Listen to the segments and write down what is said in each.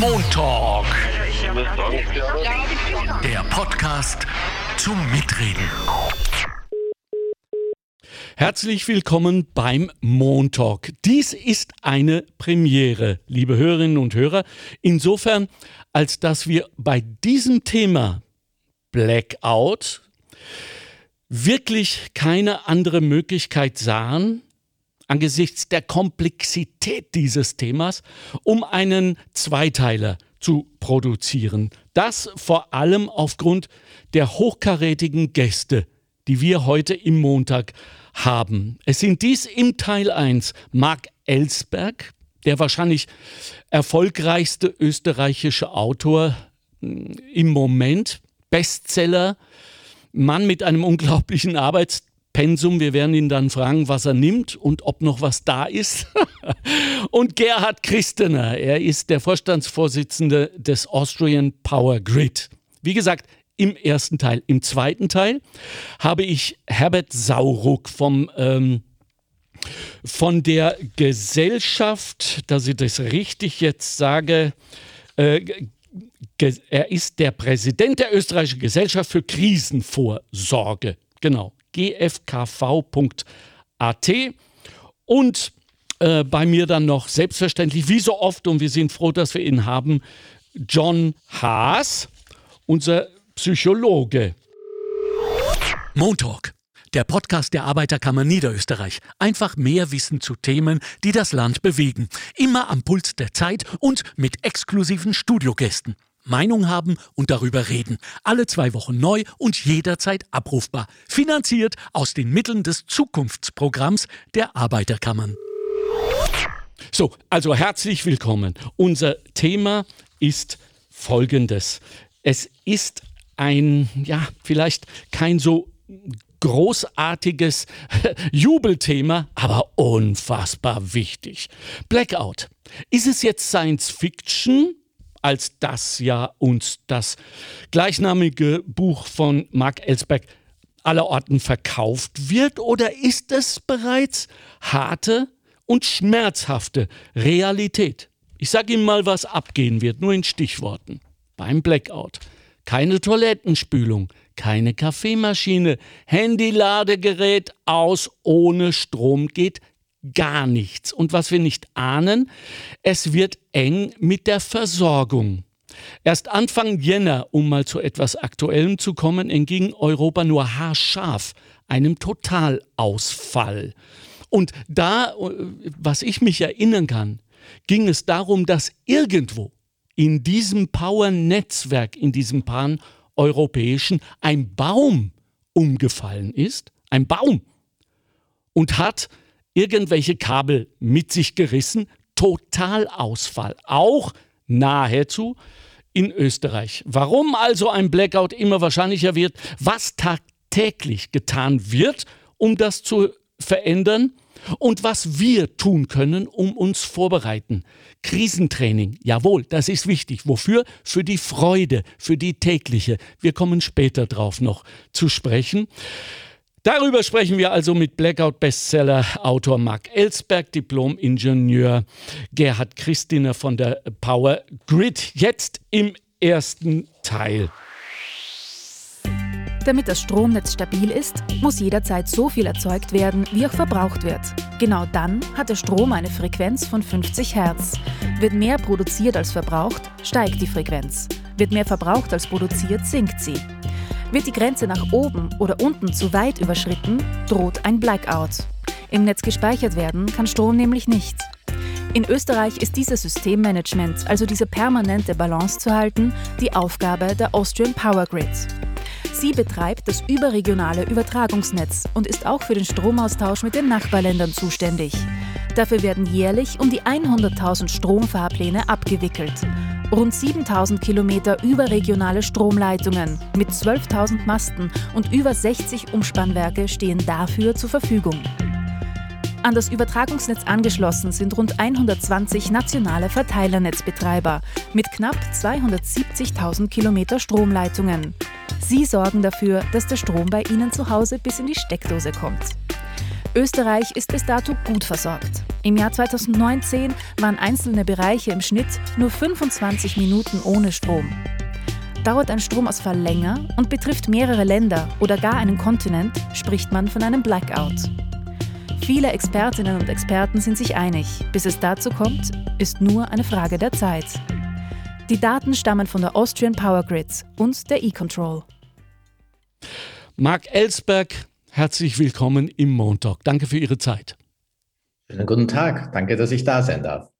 Montalk. Der Podcast zum Mitreden. Herzlich willkommen beim Montalk. Dies ist eine Premiere, liebe Hörerinnen und Hörer, insofern, als dass wir bei diesem Thema Blackout wirklich keine andere Möglichkeit sahen, angesichts der Komplexität dieses Themas, um einen Zweiteiler zu produzieren. Das vor allem aufgrund der hochkarätigen Gäste, die wir heute im Montag haben. Es sind dies im Teil 1 Marc Ellsberg, der wahrscheinlich erfolgreichste österreichische Autor hm, im Moment, Bestseller, Mann mit einem unglaublichen Arbeits Pensum. Wir werden ihn dann fragen, was er nimmt und ob noch was da ist. und Gerhard Christener, er ist der Vorstandsvorsitzende des Austrian Power Grid. Wie gesagt, im ersten Teil. Im zweiten Teil habe ich Herbert Sauruck vom ähm, von der Gesellschaft, dass ich das richtig jetzt sage, äh, er ist der Präsident der österreichischen Gesellschaft für Krisenvorsorge. Genau, gfkv.at und äh, bei mir dann noch selbstverständlich, wie so oft, und wir sind froh, dass wir ihn haben, John Haas, unser Psychologe. Montalk, der Podcast der Arbeiterkammer Niederösterreich. Einfach mehr Wissen zu Themen, die das Land bewegen. Immer am Puls der Zeit und mit exklusiven Studiogästen. Meinung haben und darüber reden. Alle zwei Wochen neu und jederzeit abrufbar. Finanziert aus den Mitteln des Zukunftsprogramms der Arbeiterkammern. So, also herzlich willkommen. Unser Thema ist folgendes. Es ist ein, ja, vielleicht kein so großartiges Jubelthema, aber unfassbar wichtig. Blackout. Ist es jetzt Science Fiction? Als das ja uns das gleichnamige Buch von Mark Ellsberg allerorten verkauft wird? Oder ist es bereits harte und schmerzhafte Realität? Ich sage Ihnen mal, was abgehen wird, nur in Stichworten. Beim Blackout. Keine Toilettenspülung, keine Kaffeemaschine, Handy-Ladegerät aus, ohne Strom geht gar nichts. Und was wir nicht ahnen, es wird eng mit der Versorgung. Erst Anfang Jänner, um mal zu etwas Aktuellem zu kommen, entging Europa nur haarscharf einem Totalausfall. Und da, was ich mich erinnern kann, ging es darum, dass irgendwo in diesem Power-Netzwerk, in diesem pan-europäischen, ein Baum umgefallen ist, ein Baum, und hat irgendwelche Kabel mit sich gerissen. Totalausfall. Auch nahezu in Österreich. Warum also ein Blackout immer wahrscheinlicher wird, was tagtäglich getan wird, um das zu verändern und was wir tun können, um uns vorbereiten. Krisentraining, jawohl, das ist wichtig. Wofür? Für die Freude, für die tägliche. Wir kommen später drauf noch zu sprechen. Darüber sprechen wir also mit Blackout-Bestseller-Autor Mark Ellsberg, Diplom-Ingenieur Gerhard Christiner von der Power Grid. Jetzt im ersten Teil. Damit das Stromnetz stabil ist, muss jederzeit so viel erzeugt werden, wie auch verbraucht wird. Genau dann hat der Strom eine Frequenz von 50 Hertz. Wird mehr produziert als verbraucht, steigt die Frequenz. Wird mehr verbraucht als produziert, sinkt sie. Wird die Grenze nach oben oder unten zu weit überschritten, droht ein Blackout. Im Netz gespeichert werden kann Strom nämlich nicht. In Österreich ist dieses Systemmanagement, also diese permanente Balance zu halten, die Aufgabe der Austrian Power Grid. Sie betreibt das überregionale Übertragungsnetz und ist auch für den Stromaustausch mit den Nachbarländern zuständig. Dafür werden jährlich um die 100.000 Stromfahrpläne abgewickelt Rund 7000 Kilometer überregionale Stromleitungen mit 12.000 Masten und über 60 Umspannwerke stehen dafür zur Verfügung. An das Übertragungsnetz angeschlossen sind rund 120 nationale Verteilernetzbetreiber mit knapp 270.000 Kilometer Stromleitungen. Sie sorgen dafür, dass der Strom bei Ihnen zu Hause bis in die Steckdose kommt. Österreich ist bis dato gut versorgt. Im Jahr 2019 waren einzelne Bereiche im Schnitt nur 25 Minuten ohne Strom. Dauert ein Stromausfall länger und betrifft mehrere Länder oder gar einen Kontinent, spricht man von einem Blackout. Viele Expertinnen und Experten sind sich einig, bis es dazu kommt, ist nur eine Frage der Zeit. Die Daten stammen von der Austrian Power Grids und der E-Control. Marc Ellsberg, herzlich willkommen im Montag. Danke für Ihre Zeit. Schönen guten Tag. Danke, dass ich da sein darf.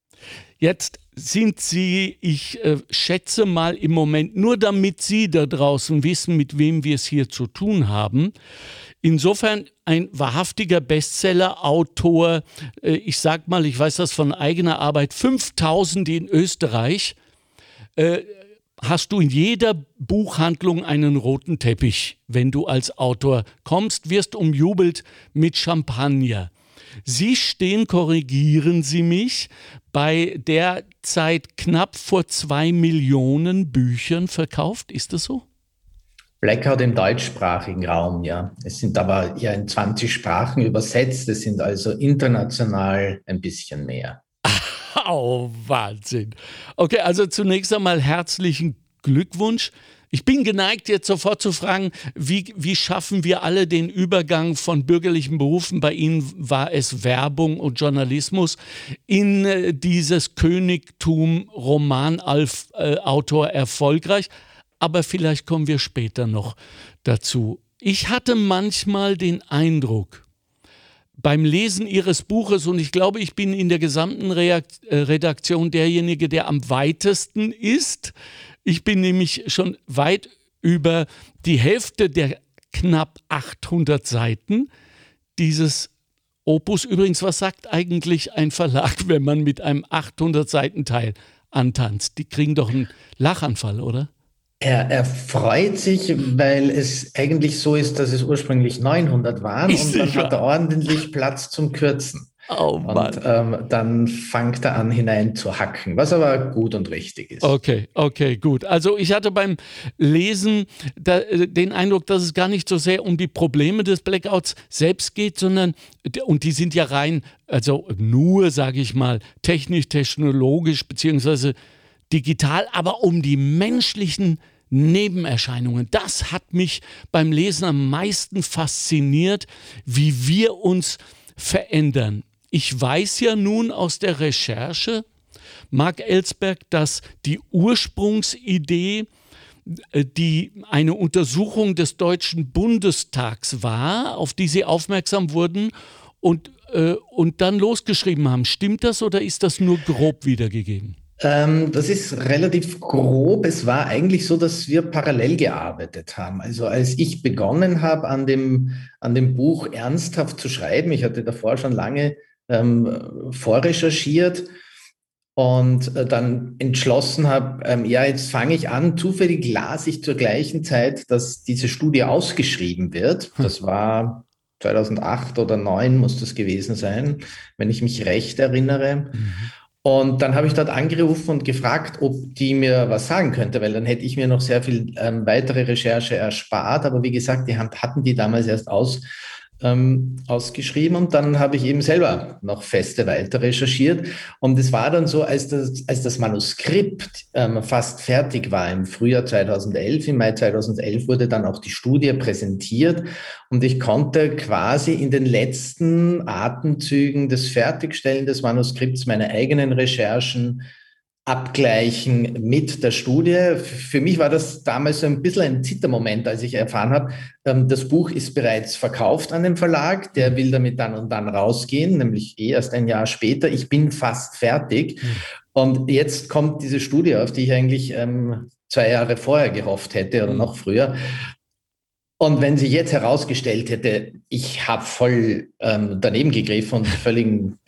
Jetzt sind Sie, ich äh, schätze mal im Moment, nur damit Sie da draußen wissen, mit wem wir es hier zu tun haben. Insofern ein wahrhaftiger Bestseller-Autor. Äh, ich sag mal, ich weiß das von eigener Arbeit, 5000 in Österreich. Äh, hast du in jeder Buchhandlung einen roten Teppich, wenn du als Autor kommst, wirst umjubelt mit Champagner. Sie stehen, korrigieren Sie mich, bei derzeit knapp vor zwei Millionen Büchern verkauft. Ist das so? Blackout im deutschsprachigen Raum, ja. Es sind aber ja in 20 Sprachen übersetzt. Es sind also international ein bisschen mehr. Oh, Wahnsinn. Okay, also zunächst einmal herzlichen Glückwunsch. Ich bin geneigt, jetzt sofort zu fragen, wie, wie schaffen wir alle den Übergang von bürgerlichen Berufen, bei Ihnen war es Werbung und Journalismus, in äh, dieses Königtum Romanautor äh, erfolgreich. Aber vielleicht kommen wir später noch dazu. Ich hatte manchmal den Eindruck, beim Lesen Ihres Buches, und ich glaube, ich bin in der gesamten Reakt äh, Redaktion derjenige, der am weitesten ist, ich bin nämlich schon weit über die Hälfte der knapp 800 Seiten dieses Opus. Übrigens, was sagt eigentlich ein Verlag, wenn man mit einem 800 Seiten Teil antanzt? Die kriegen doch einen Lachanfall, oder? Er, er freut sich, weil es eigentlich so ist, dass es ursprünglich 900 waren ist und dann hat er ordentlich Platz zum Kürzen. Oh Mann. Und ähm, dann fängt er an hinein zu hacken, was aber gut und richtig ist. Okay, okay, gut. Also ich hatte beim Lesen da, äh, den Eindruck, dass es gar nicht so sehr um die Probleme des Blackouts selbst geht, sondern, und die sind ja rein, also nur, sage ich mal, technisch, technologisch beziehungsweise digital, aber um die menschlichen Nebenerscheinungen. Das hat mich beim Lesen am meisten fasziniert, wie wir uns verändern. Ich weiß ja nun aus der Recherche, Marc Ellsberg, dass die Ursprungsidee äh, die eine Untersuchung des Deutschen Bundestags war, auf die Sie aufmerksam wurden und, äh, und dann losgeschrieben haben. Stimmt das oder ist das nur grob wiedergegeben? Ähm, das ist relativ grob. Es war eigentlich so, dass wir parallel gearbeitet haben. Also als ich begonnen habe, an dem, an dem Buch ernsthaft zu schreiben, ich hatte davor schon lange ähm, vorrecherchiert und äh, dann entschlossen habe, ähm, ja, jetzt fange ich an. Zufällig las ich zur gleichen Zeit, dass diese Studie ausgeschrieben wird. Hm. Das war 2008 oder 2009 muss das gewesen sein, wenn ich mich recht erinnere. Mhm. Und dann habe ich dort angerufen und gefragt, ob die mir was sagen könnte, weil dann hätte ich mir noch sehr viel ähm, weitere Recherche erspart. Aber wie gesagt, die hatten die damals erst aus ähm, ausgeschrieben und dann habe ich eben selber noch feste weiter recherchiert. Und es war dann so, als das, als das Manuskript ähm, fast fertig war im Frühjahr 2011, im Mai 2011 wurde dann auch die Studie präsentiert und ich konnte quasi in den letzten Atemzügen des Fertigstellen des Manuskripts meine eigenen Recherchen abgleichen mit der Studie. Für mich war das damals so ein bisschen ein Zittermoment, als ich erfahren habe, ähm, das Buch ist bereits verkauft an den Verlag, der will damit dann und dann rausgehen, nämlich eh erst ein Jahr später. Ich bin fast fertig. Mhm. Und jetzt kommt diese Studie, auf die ich eigentlich ähm, zwei Jahre vorher gehofft hätte oder mhm. noch früher. Und wenn sie jetzt herausgestellt hätte, ich habe voll ähm, daneben gegriffen und völligen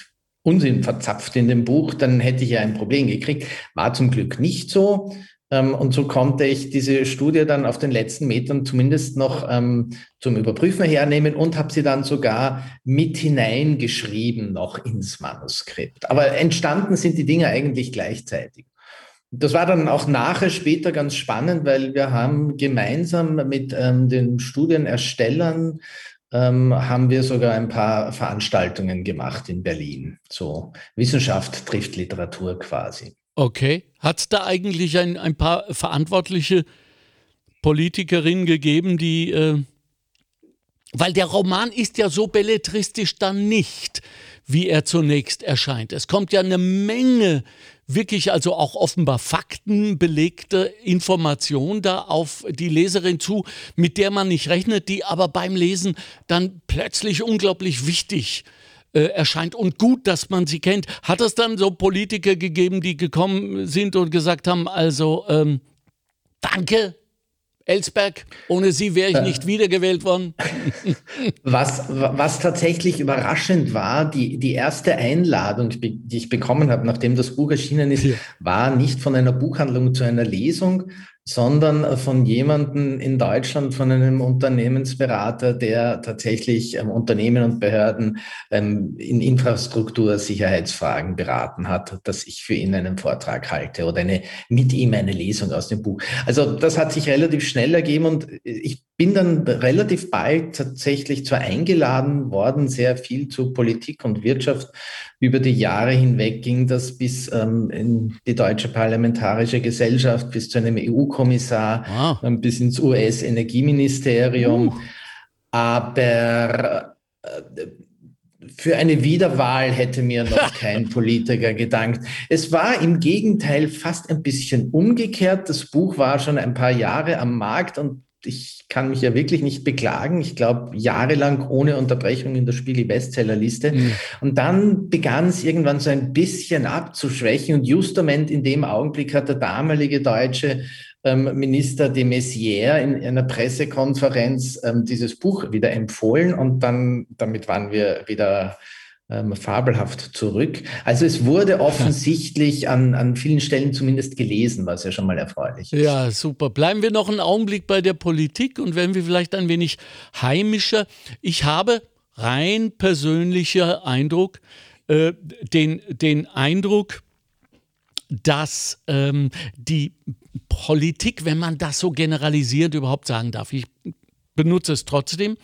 Unsinn verzapft in dem Buch, dann hätte ich ja ein Problem gekriegt. War zum Glück nicht so. Ähm, und so konnte ich diese Studie dann auf den letzten Metern zumindest noch ähm, zum Überprüfen hernehmen und habe sie dann sogar mit hineingeschrieben noch ins Manuskript. Aber entstanden sind die Dinge eigentlich gleichzeitig. Das war dann auch nachher später ganz spannend, weil wir haben gemeinsam mit ähm, den Studienerstellern haben wir sogar ein paar Veranstaltungen gemacht in Berlin. So Wissenschaft trifft Literatur quasi. Okay. Hat es da eigentlich ein, ein paar verantwortliche Politikerinnen gegeben, die, äh, weil der Roman ist ja so belletristisch dann nicht, wie er zunächst erscheint. Es kommt ja eine Menge wirklich also auch offenbar faktenbelegte Information da auf die Leserin zu, mit der man nicht rechnet, die aber beim Lesen dann plötzlich unglaublich wichtig äh, erscheint und gut, dass man sie kennt. Hat es dann so Politiker gegeben, die gekommen sind und gesagt haben, also ähm, danke, Ellsberg, ohne Sie wäre ich nicht wiedergewählt worden. Was, was tatsächlich überraschend war, die, die erste Einladung, die ich bekommen habe, nachdem das Buch erschienen ist, ja. war nicht von einer Buchhandlung zu einer Lesung, sondern von jemandem in Deutschland, von einem Unternehmensberater, der tatsächlich ähm, Unternehmen und Behörden ähm, in Infrastruktursicherheitsfragen beraten hat, dass ich für ihn einen Vortrag halte oder eine, mit ihm eine Lesung aus dem Buch. Also das hat sich relativ schnell ergeben und ich bin dann relativ bald tatsächlich zwar eingeladen worden, sehr viel zu Politik und Wirtschaft. Über die Jahre hinweg ging das bis ähm, in die Deutsche Parlamentarische Gesellschaft, bis zu einem EU-Kommissar, wow. ähm, bis ins US-Energieministerium. Uh. Aber äh, für eine Wiederwahl hätte mir noch kein Politiker gedankt. Es war im Gegenteil fast ein bisschen umgekehrt. Das Buch war schon ein paar Jahre am Markt und ich kann mich ja wirklich nicht beklagen. Ich glaube, jahrelang ohne Unterbrechung in der Spiegel-Bestsellerliste. Mhm. Und dann begann es irgendwann so ein bisschen abzuschwächen. Und justament in dem Augenblick hat der damalige deutsche ähm, Minister de Maizière in einer Pressekonferenz ähm, dieses Buch wieder empfohlen. Und dann, damit waren wir wieder ähm, fabelhaft zurück. Also es wurde offensichtlich an, an vielen Stellen zumindest gelesen, was ja schon mal erfreulich ist. Ja, super. Bleiben wir noch einen Augenblick bei der Politik und werden wir vielleicht ein wenig heimischer. Ich habe rein persönlicher Eindruck, äh, den, den Eindruck, dass ähm, die Politik, wenn man das so generalisierend überhaupt sagen darf, ich benutze es trotzdem,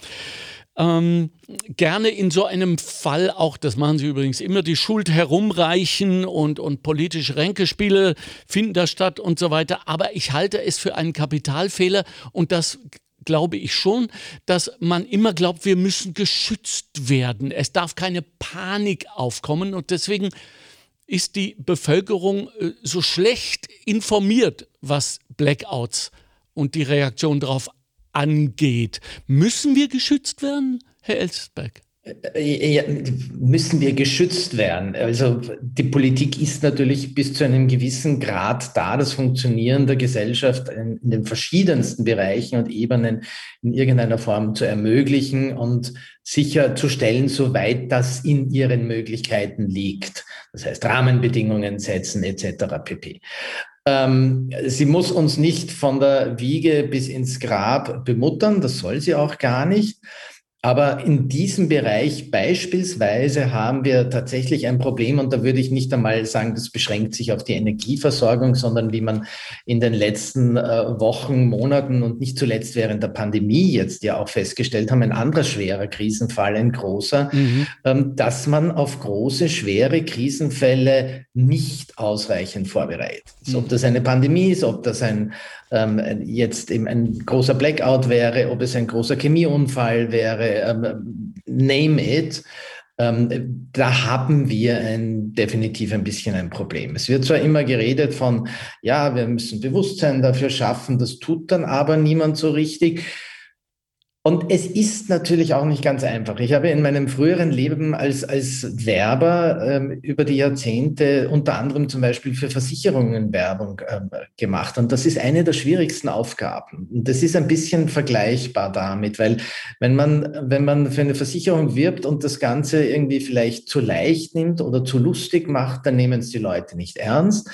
ähm, gerne in so einem Fall auch, das machen sie übrigens immer, die Schuld herumreichen und, und politische Ränkespiele finden da statt und so weiter. Aber ich halte es für einen Kapitalfehler und das glaube ich schon, dass man immer glaubt, wir müssen geschützt werden. Es darf keine Panik aufkommen und deswegen ist die Bevölkerung äh, so schlecht informiert, was Blackouts und die Reaktion darauf angeht. Müssen wir geschützt werden, Herr Elsberg? Äh, ja, müssen wir geschützt werden. Also die Politik ist natürlich bis zu einem gewissen Grad da, das Funktionieren der Gesellschaft in, in, den verschiedensten Bereichen und Ebenen in irgendeiner Form zu ermöglichen und sicherzustellen, soweit das in ihren Möglichkeiten liegt. Das heißt Rahmenbedingungen setzen etc. pp. Ähm, sie muss uns nicht von der Wiege bis ins Grab bemuttern, das soll sie auch gar nicht. Aber in diesem Bereich beispielsweise haben wir tatsächlich ein Problem und da würde ich nicht einmal sagen, das beschränkt sich auf die Energieversorgung, sondern wie man in den letzten äh, Wochen, Monaten und nicht zuletzt während der Pandemie jetzt ja auch festgestellt haben, ein anderer schwerer Krisenfall, ein großer, mhm. ähm, dass man auf große, schwere Krisenfälle nicht ausreichend vorbereitet ist. Ob mhm. das eine Pandemie ist, ob das ein ähm, jetzt eben ein großer Blackout wäre, ob es ein großer Chemieunfall wäre, ähm, name it. Ähm, da haben wir ein, definitiv ein bisschen ein Problem. Es wird zwar immer geredet von, ja, wir müssen Bewusstsein dafür schaffen, das tut dann aber niemand so richtig. Und es ist natürlich auch nicht ganz einfach. Ich habe in meinem früheren Leben als, als Werber ähm, über die Jahrzehnte unter anderem zum Beispiel für Versicherungen Werbung ähm, gemacht. Und das ist eine der schwierigsten Aufgaben. Und das ist ein bisschen vergleichbar damit, weil wenn man, wenn man für eine Versicherung wirbt und das Ganze irgendwie vielleicht zu leicht nimmt oder zu lustig macht, dann nehmen es die Leute nicht ernst.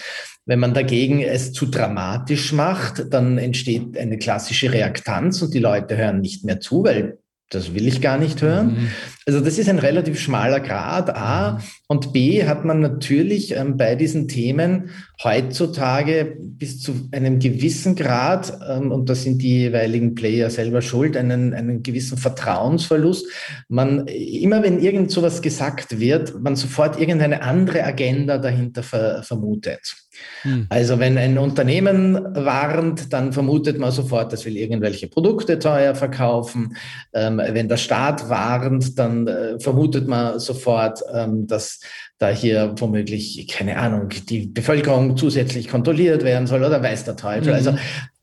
Wenn man dagegen es zu dramatisch macht, dann entsteht eine klassische Reaktanz und die Leute hören nicht mehr zu, weil das will ich gar nicht hören. Mhm. Also das ist ein relativ schmaler Grad, A. Mhm. Und B hat man natürlich ähm, bei diesen Themen heutzutage bis zu einem gewissen Grad, ähm, und da sind die jeweiligen Player selber schuld, einen, einen gewissen Vertrauensverlust. Man, immer wenn irgend sowas gesagt wird, man sofort irgendeine andere Agenda dahinter ver, vermutet. Hm. Also wenn ein Unternehmen warnt, dann vermutet man sofort, das will irgendwelche Produkte teuer verkaufen. Ähm, wenn der Staat warnt, dann äh, vermutet man sofort, ähm, dass da hier womöglich, keine Ahnung, die Bevölkerung zusätzlich kontrolliert werden soll oder weiß der Teufel. Mhm. Also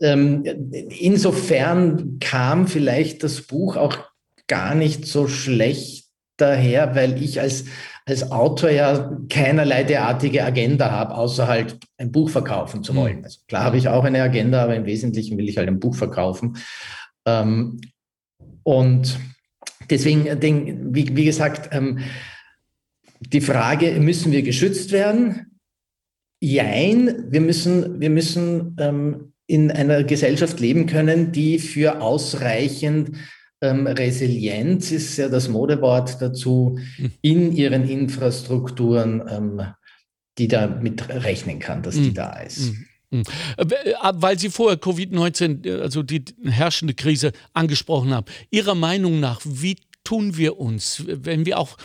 ähm, insofern kam vielleicht das Buch auch gar nicht so schlecht daher, weil ich als als Autor ja keinerlei derartige Agenda habe, außer halt ein Buch verkaufen zu wollen. Hm. Also klar habe ich auch eine Agenda, aber im Wesentlichen will ich halt ein Buch verkaufen. Ähm, und deswegen, den, wie, wie, gesagt, ähm, die Frage, müssen wir geschützt werden? Jein, wir müssen, wir müssen ähm, in einer Gesellschaft leben können, die für ausreichend ähm, Resilienz ist ja das Modewort dazu, hm. in ihren Infrastrukturen, ähm, die damit rechnen kann, dass die hm. da ist. Hm. Äh, äh, weil Sie vorher Covid-19, äh, also die herrschende Krise, angesprochen haben. Ihrer Meinung nach, wie tun wir uns, wenn wir auch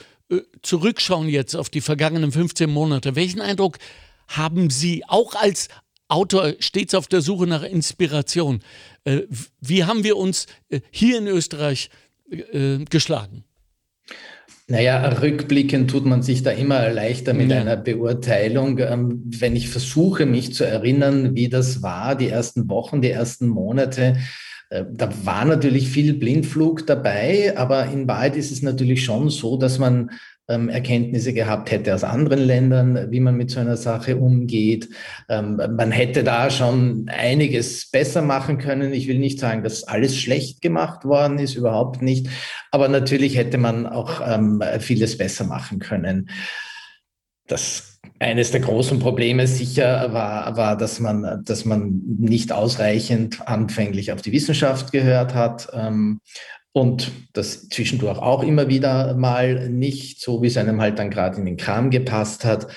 zurückschauen jetzt auf die vergangenen 15 Monate, welchen Eindruck haben Sie auch als Autor stets auf der Suche nach Inspiration. Äh, wie haben wir uns äh, hier in Österreich äh, geschlagen? Naja, rückblickend tut man sich da immer leichter mit ja. einer Beurteilung. Ähm, wenn ich versuche, mich zu erinnern, wie das war, die ersten Wochen, die ersten Monate, da war natürlich viel Blindflug dabei, aber in Wahrheit ist es natürlich schon so, dass man Erkenntnisse gehabt hätte aus anderen Ländern, wie man mit so einer Sache umgeht. Ähm, man hätte da schon einiges besser machen können. Ich will nicht sagen, dass alles schlecht gemacht worden ist, überhaupt nicht. Aber natürlich hätte man auch ähm, vieles besser machen können. Das eines der großen Probleme sicher war, war, dass man, dass man nicht ausreichend anfänglich auf die Wissenschaft gehört hat. Ähm, und das zwischendurch auch immer wieder mal nicht, so wie es einem halt dann gerade in den Kram gepasst hat.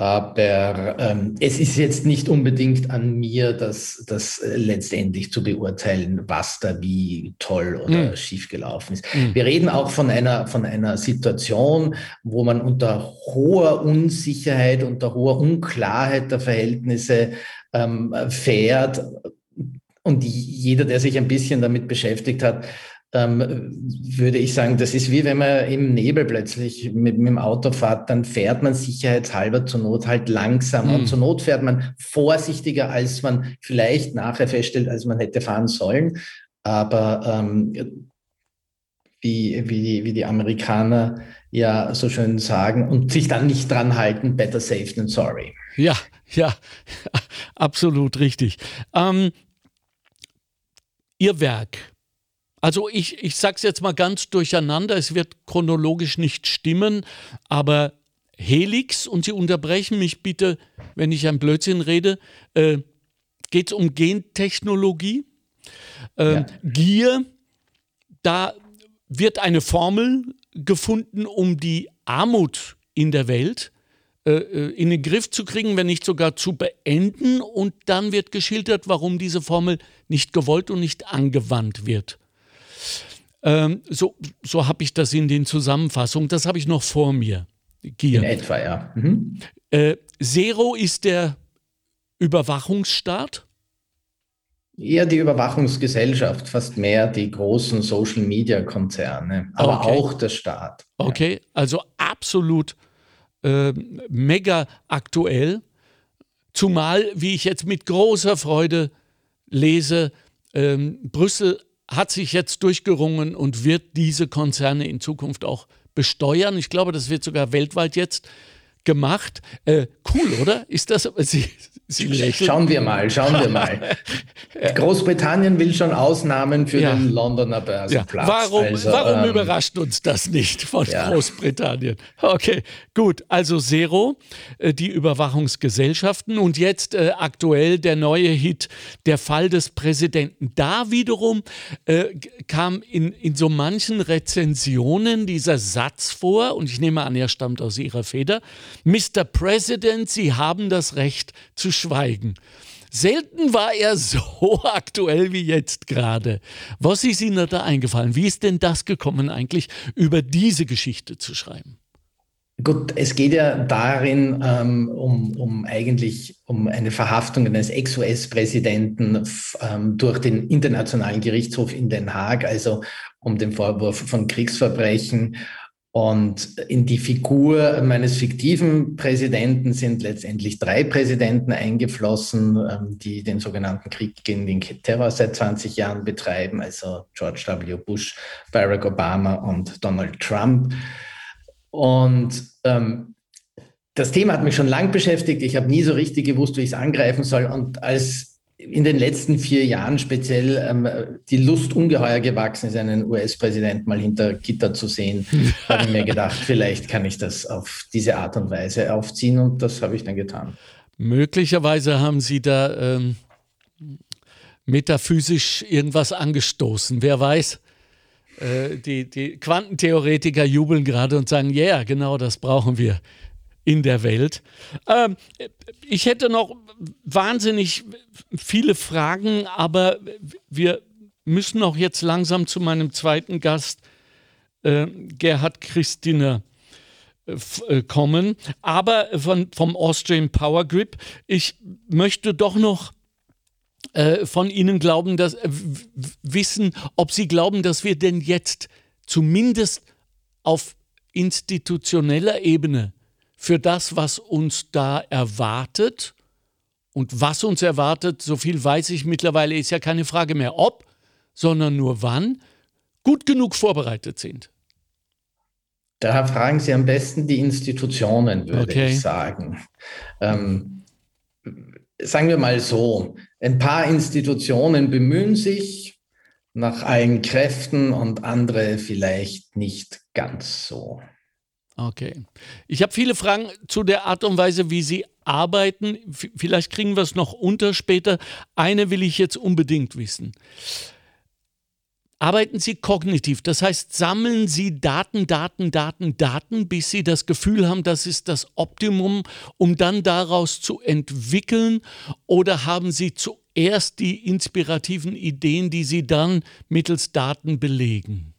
Aber ähm, es ist jetzt nicht unbedingt an mir, das, das äh, letztendlich zu beurteilen, was da wie toll oder mhm. schief gelaufen ist. Mhm. Wir reden auch von einer, von einer Situation, wo man unter hoher Unsicherheit, unter hoher Unklarheit der Verhältnisse ähm, fährt. Und jeder, der sich ein bisschen damit beschäftigt hat, ähm, würde ich sagen, das ist wie wenn man im Nebel plötzlich mit, mit dem Auto fährt, dann fährt man sicherheitshalber zur Not halt langsamer. Mhm. Und zur Not fährt man vorsichtiger, als man vielleicht nachher feststellt, als man hätte fahren sollen. Aber ähm, wie, wie, die, wie die Amerikaner ja so schön sagen und sich dann nicht dran halten, better safe than sorry. Ja, ja, absolut richtig. Ähm, Ihr Werk also ich, ich sage es jetzt mal ganz durcheinander, es wird chronologisch nicht stimmen, aber Helix, und Sie unterbrechen mich bitte, wenn ich ein Blödsinn rede, äh, geht es um Gentechnologie. Äh, ja. Gier, da wird eine Formel gefunden, um die Armut in der Welt äh, äh, in den Griff zu kriegen, wenn nicht sogar zu beenden. Und dann wird geschildert, warum diese Formel nicht gewollt und nicht angewandt wird. Ähm, so so habe ich das in den Zusammenfassungen. Das habe ich noch vor mir. Gier. In etwa, ja. Mhm. Äh, Zero ist der Überwachungsstaat? Eher die Überwachungsgesellschaft, fast mehr die großen Social-Media-Konzerne, aber okay. auch der Staat. Okay, ja. also absolut äh, mega aktuell. Zumal, wie ich jetzt mit großer Freude lese, ähm, Brüssel hat sich jetzt durchgerungen und wird diese Konzerne in Zukunft auch besteuern. Ich glaube, das wird sogar weltweit jetzt gemacht. Äh, cool, oder? Ist das? Sie, Sie lächeln. Schauen wir mal, schauen wir mal. Großbritannien will schon Ausnahmen für ja. den Londoner Börsenplatz. Ja. Warum, also, warum ähm, überrascht uns das nicht von ja. Großbritannien? Okay, gut. Also Zero, äh, die Überwachungsgesellschaften und jetzt äh, aktuell der neue Hit, der Fall des Präsidenten. Da wiederum äh, kam in, in so manchen Rezensionen dieser Satz vor, und ich nehme an, er stammt aus Ihrer Feder, Mr. President, Sie haben das Recht zu schweigen. Selten war er so aktuell wie jetzt gerade. Was ist Ihnen da eingefallen? Wie ist denn das gekommen, eigentlich über diese Geschichte zu schreiben? Gut, es geht ja darin ähm, um, um eigentlich um eine Verhaftung eines Ex-US-Präsidenten ähm, durch den Internationalen Gerichtshof in Den Haag, also um den Vorwurf von Kriegsverbrechen und in die Figur meines fiktiven Präsidenten sind letztendlich drei Präsidenten eingeflossen, ähm, die den sogenannten Krieg gegen den Terror seit 20 Jahren betreiben, also George W. Bush, Barack Obama und Donald Trump. Und ähm, das Thema hat mich schon lang beschäftigt. Ich habe nie so richtig gewusst, wie ich es angreifen soll. Und als in den letzten vier Jahren speziell ähm, die Lust ungeheuer gewachsen ist, einen US-Präsident mal hinter Gitter zu sehen, habe ich mir gedacht, vielleicht kann ich das auf diese Art und Weise aufziehen und das habe ich dann getan. Möglicherweise haben Sie da ähm, metaphysisch irgendwas angestoßen. Wer weiß, äh, die, die Quantentheoretiker jubeln gerade und sagen, ja, yeah, genau das brauchen wir in der Welt. Ähm, ich hätte noch wahnsinnig viele Fragen, aber wir müssen auch jetzt langsam zu meinem zweiten Gast, äh, Gerhard Christiner, äh, äh, kommen. Aber von, vom Austrian Power Grip, ich möchte doch noch äh, von Ihnen glauben, dass, wissen, ob Sie glauben, dass wir denn jetzt zumindest auf institutioneller Ebene für das, was uns da erwartet. Und was uns erwartet, so viel weiß ich mittlerweile, ist ja keine Frage mehr ob, sondern nur wann, gut genug vorbereitet sind. Da fragen Sie am besten die Institutionen, würde okay. ich sagen. Ähm, sagen wir mal so, ein paar Institutionen bemühen sich nach allen Kräften und andere vielleicht nicht ganz so. Okay. Ich habe viele Fragen zu der Art und Weise, wie Sie arbeiten. V vielleicht kriegen wir es noch unter später. Eine will ich jetzt unbedingt wissen. Arbeiten Sie kognitiv, das heißt, sammeln Sie Daten, Daten, Daten, Daten, bis Sie das Gefühl haben, das ist das Optimum, um dann daraus zu entwickeln? Oder haben Sie zuerst die inspirativen Ideen, die Sie dann mittels Daten belegen?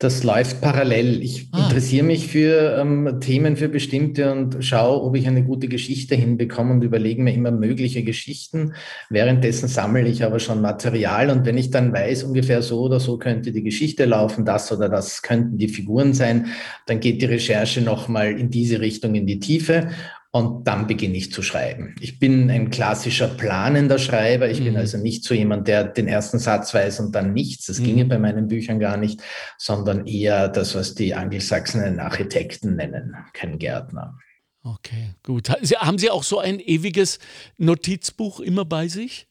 Das läuft parallel. Ich ah. interessiere mich für ähm, Themen, für bestimmte und schaue, ob ich eine gute Geschichte hinbekomme und überlege mir immer mögliche Geschichten. Währenddessen sammle ich aber schon Material und wenn ich dann weiß, ungefähr so oder so könnte die Geschichte laufen, das oder das könnten die Figuren sein, dann geht die Recherche nochmal in diese Richtung in die Tiefe und dann beginne ich zu schreiben. Ich bin ein klassischer planender Schreiber. Ich mhm. bin also nicht so jemand, der den ersten Satz weiß und dann nichts. Das mhm. ginge bei meinen Büchern gar nicht, sondern eher das, was die Angelsaxenen Architekten nennen, kein Gärtner. Okay, gut. Haben Sie auch so ein ewiges Notizbuch immer bei sich?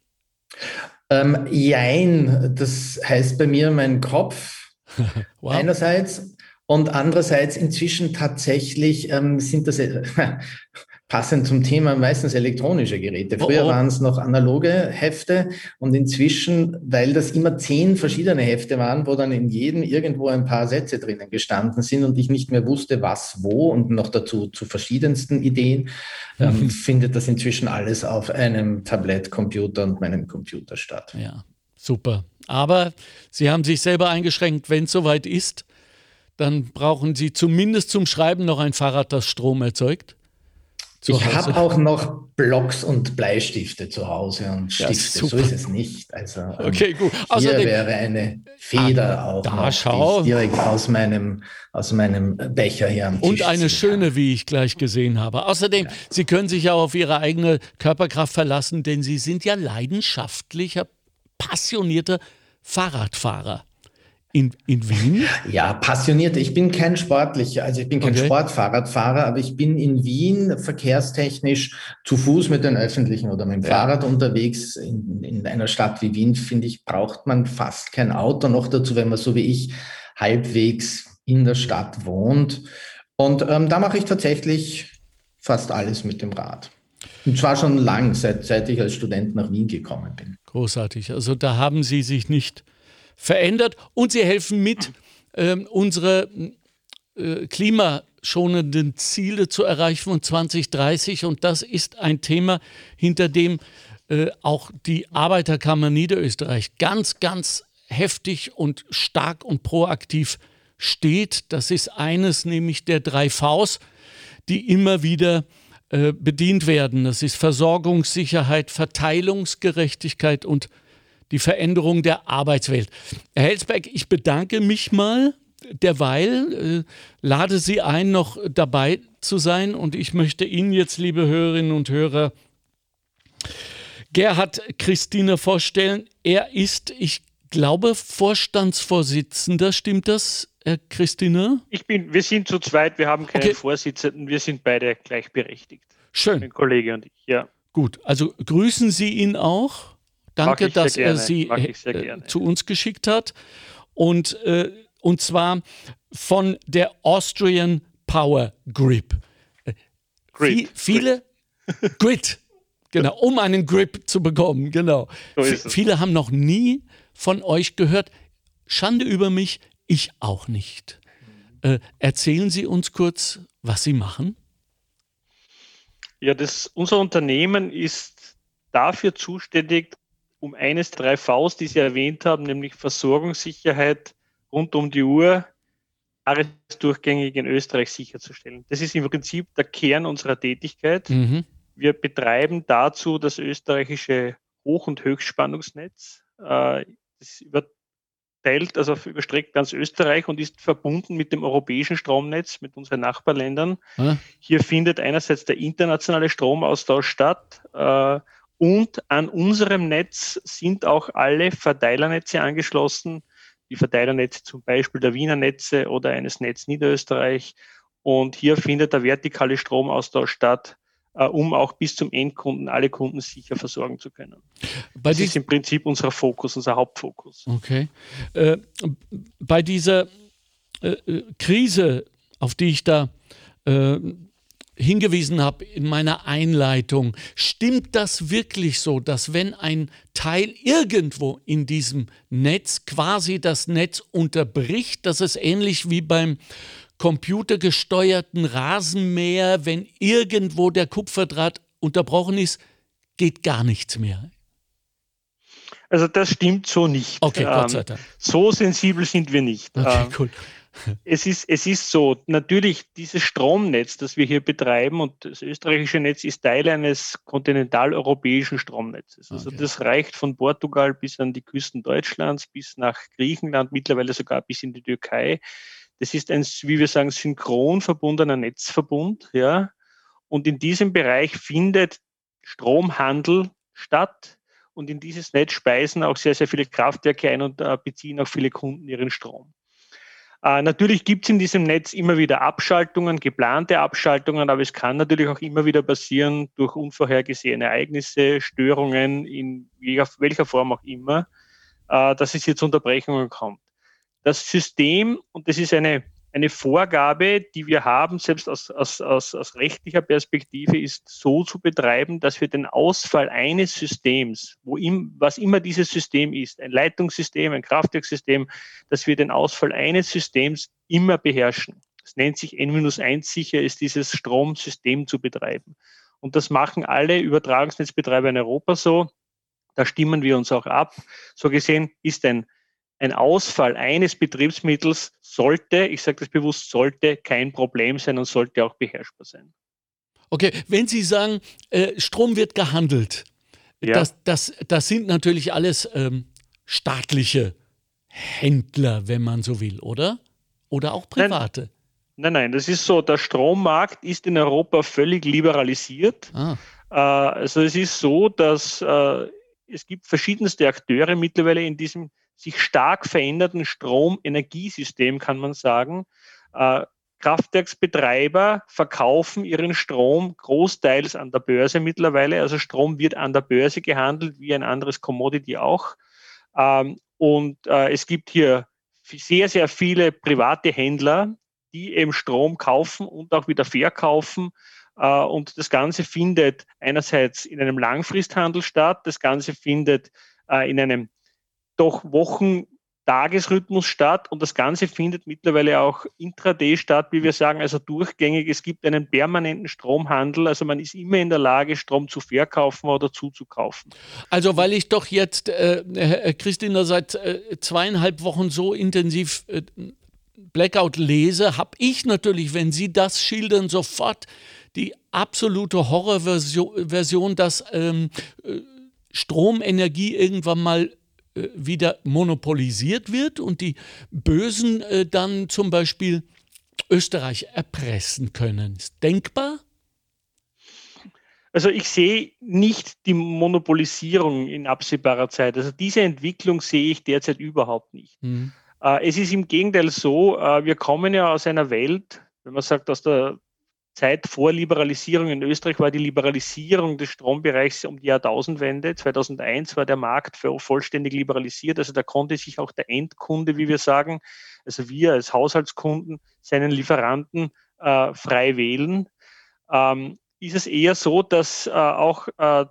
Ähm, jein, das heißt bei mir mein Kopf wow. einerseits und andererseits inzwischen tatsächlich ähm, sind das, äh, passend zum Thema meistens elektronische Geräte. Früher oh, oh. waren es noch analoge Hefte und inzwischen, weil das immer zehn verschiedene Hefte waren, wo dann in jedem irgendwo ein paar Sätze drinnen gestanden sind und ich nicht mehr wusste, was wo und noch dazu zu verschiedensten Ideen, ähm, mhm. findet das inzwischen alles auf einem Tablet-Computer und meinem Computer statt. Ja, super. Aber Sie haben sich selber eingeschränkt, wenn es soweit ist, dann brauchen Sie zumindest zum Schreiben noch ein Fahrrad, das Strom erzeugt. Ich habe auch noch Blocks und Bleistifte zu Hause und Stifte. Ja, so ist es nicht. Also ähm, okay, gut. hier Außerdem, wäre eine Feder ah, auch da noch, schau. direkt aus meinem, aus meinem Becher hier am Tisch Und eine schöne, wie ich gleich gesehen habe. Außerdem, ja. Sie können sich ja auf Ihre eigene Körperkraft verlassen, denn Sie sind ja leidenschaftlicher, passionierter Fahrradfahrer. In, in Wien? Ja, passioniert. Ich bin kein sportlicher, also ich bin kein okay. Sportfahrradfahrer, aber ich bin in Wien verkehrstechnisch zu Fuß mit den Öffentlichen oder mit dem ja. Fahrrad unterwegs. In, in einer Stadt wie Wien, finde ich, braucht man fast kein Auto. Noch dazu, wenn man so wie ich halbwegs in der Stadt wohnt. Und ähm, da mache ich tatsächlich fast alles mit dem Rad. Und zwar schon lang, seit, seit ich als Student nach Wien gekommen bin. Großartig. Also da haben Sie sich nicht verändert und Sie helfen mit, ähm, unsere äh, klimaschonenden Ziele zu erreichen von 2030. Und das ist ein Thema, hinter dem äh, auch die Arbeiterkammer Niederösterreich ganz, ganz heftig und stark und proaktiv steht. Das ist eines nämlich der drei Vs, die immer wieder äh, bedient werden. Das ist Versorgungssicherheit, Verteilungsgerechtigkeit und die Veränderung der Arbeitswelt. Herr Helsberg, ich bedanke mich mal derweil, äh, lade Sie ein, noch dabei zu sein und ich möchte Ihnen jetzt, liebe Hörerinnen und Hörer, Gerhard Christine vorstellen. Er ist, ich glaube, Vorstandsvorsitzender, stimmt das, Herr Christine? Ich bin, wir sind zu zweit, wir haben keinen okay. Vorsitzenden, wir sind beide gleichberechtigt. Schön. Mein Kollege und ich, ja. Gut, also grüßen Sie ihn auch. Danke, dass er Sie äh, zu uns geschickt hat. Und, äh, und zwar von der Austrian Power Grip. Äh, Grid. viele Grid. Grid. Genau, um einen Grip zu bekommen, genau. So viele haben noch nie von euch gehört. Schande über mich, ich auch nicht. Äh, erzählen Sie uns kurz, was Sie machen. Ja, das, unser Unternehmen ist dafür zuständig, um eines drei Vs, die Sie erwähnt haben, nämlich Versorgungssicherheit rund um die Uhr, durchgängig in Österreich sicherzustellen. Das ist im Prinzip der Kern unserer Tätigkeit. Mhm. Wir betreiben dazu das österreichische Hoch- und Höchstspannungsnetz. Äh, das überteilt, also überstreckt ganz Österreich und ist verbunden mit dem europäischen Stromnetz, mit unseren Nachbarländern. Ja. Hier findet einerseits der internationale Stromaustausch statt. Und an unserem Netz sind auch alle Verteilernetze angeschlossen, die Verteilernetze zum Beispiel der Wiener Netze oder eines Netz Niederösterreich. Und hier findet der vertikale Stromaustausch statt, äh, um auch bis zum Endkunden alle Kunden sicher versorgen zu können. Bei das ist im Prinzip unser Fokus, unser Hauptfokus. Okay. Äh, bei dieser äh, äh Krise, auf die ich da äh, hingewiesen habe in meiner Einleitung, stimmt das wirklich so, dass wenn ein Teil irgendwo in diesem Netz quasi das Netz unterbricht, dass es ähnlich wie beim computergesteuerten Rasenmäher, wenn irgendwo der Kupferdraht unterbrochen ist, geht gar nichts mehr? Also das stimmt so nicht. Okay, Gott sei ähm, Dank. So sensibel sind wir nicht. Okay, ähm, cool es ist, es ist so, natürlich dieses Stromnetz, das wir hier betreiben und das österreichische Netz ist Teil eines kontinentaleuropäischen Stromnetzes. Also okay. das reicht von Portugal bis an die Küsten Deutschlands, bis nach Griechenland, mittlerweile sogar bis in die Türkei. Das ist ein, wie wir sagen, synchron verbundener Netzverbund, ja. Und in diesem Bereich findet Stromhandel statt. Und in dieses Netz speisen auch sehr, sehr viele Kraftwerke ein und äh, beziehen auch viele Kunden ihren Strom. Äh, natürlich gibt es in diesem Netz immer wieder Abschaltungen, geplante Abschaltungen, aber es kann natürlich auch immer wieder passieren durch unvorhergesehene Ereignisse, Störungen in welcher Form auch immer, äh, dass es hier zu Unterbrechungen kommt. Das System, und das ist eine eine Vorgabe, die wir haben, selbst aus, aus, aus, aus rechtlicher Perspektive, ist so zu betreiben, dass wir den Ausfall eines Systems, wo im, was immer dieses System ist, ein Leitungssystem, ein Kraftwerkssystem, dass wir den Ausfall eines Systems immer beherrschen. Es nennt sich N-1 sicher, ist dieses Stromsystem zu betreiben. Und das machen alle Übertragungsnetzbetreiber in Europa so. Da stimmen wir uns auch ab. So gesehen ist ein ein Ausfall eines Betriebsmittels sollte, ich sage das bewusst, sollte kein Problem sein und sollte auch beherrschbar sein. Okay, wenn Sie sagen, äh, Strom wird gehandelt, ja. das, das, das sind natürlich alles ähm, staatliche Händler, wenn man so will, oder? Oder auch private? Nein, nein, nein, das ist so, der Strommarkt ist in Europa völlig liberalisiert. Ah. Äh, also es ist so, dass äh, es gibt verschiedenste Akteure mittlerweile in diesem sich stark veränderten Stromenergiesystem, kann man sagen. Äh, Kraftwerksbetreiber verkaufen ihren Strom großteils an der Börse mittlerweile. Also Strom wird an der Börse gehandelt, wie ein anderes Commodity auch. Ähm, und äh, es gibt hier sehr, sehr viele private Händler, die eben Strom kaufen und auch wieder verkaufen. Äh, und das Ganze findet einerseits in einem Langfristhandel statt, das Ganze findet in einem doch Wochen, Tagesrhythmus statt und das Ganze findet mittlerweile auch intraday statt, wie wir sagen, also durchgängig. Es gibt einen permanenten Stromhandel, also man ist immer in der Lage, Strom zu verkaufen oder zuzukaufen. Also weil ich doch jetzt, äh, Christina, seit äh, zweieinhalb Wochen so intensiv äh, Blackout lese, habe ich natürlich, wenn Sie das schildern, sofort die absolute Horrorversion, dass ähm, äh, Stromenergie irgendwann mal wieder monopolisiert wird und die Bösen äh, dann zum Beispiel Österreich erpressen können. Ist denkbar? Also ich sehe nicht die Monopolisierung in absehbarer Zeit. Also diese Entwicklung sehe ich derzeit überhaupt nicht. Mhm. Äh, es ist im Gegenteil so, äh, wir kommen ja aus einer Welt, wenn man sagt, aus der Zeit vor Liberalisierung in Österreich war die Liberalisierung des Strombereichs um die Jahrtausendwende. 2001 war der Markt vollständig liberalisiert. Also da konnte sich auch der Endkunde, wie wir sagen, also wir als Haushaltskunden, seinen Lieferanten äh, frei wählen. Ähm, ist es eher so, dass äh, auch äh,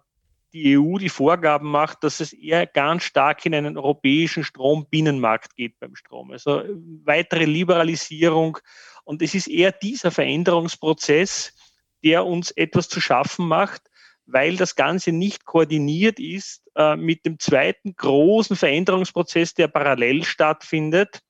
die EU die Vorgaben macht, dass es eher ganz stark in einen europäischen Strombinnenmarkt geht beim Strom. Also weitere Liberalisierung und es ist eher dieser Veränderungsprozess, der uns etwas zu schaffen macht, weil das Ganze nicht koordiniert ist äh, mit dem zweiten großen Veränderungsprozess, der parallel stattfindet.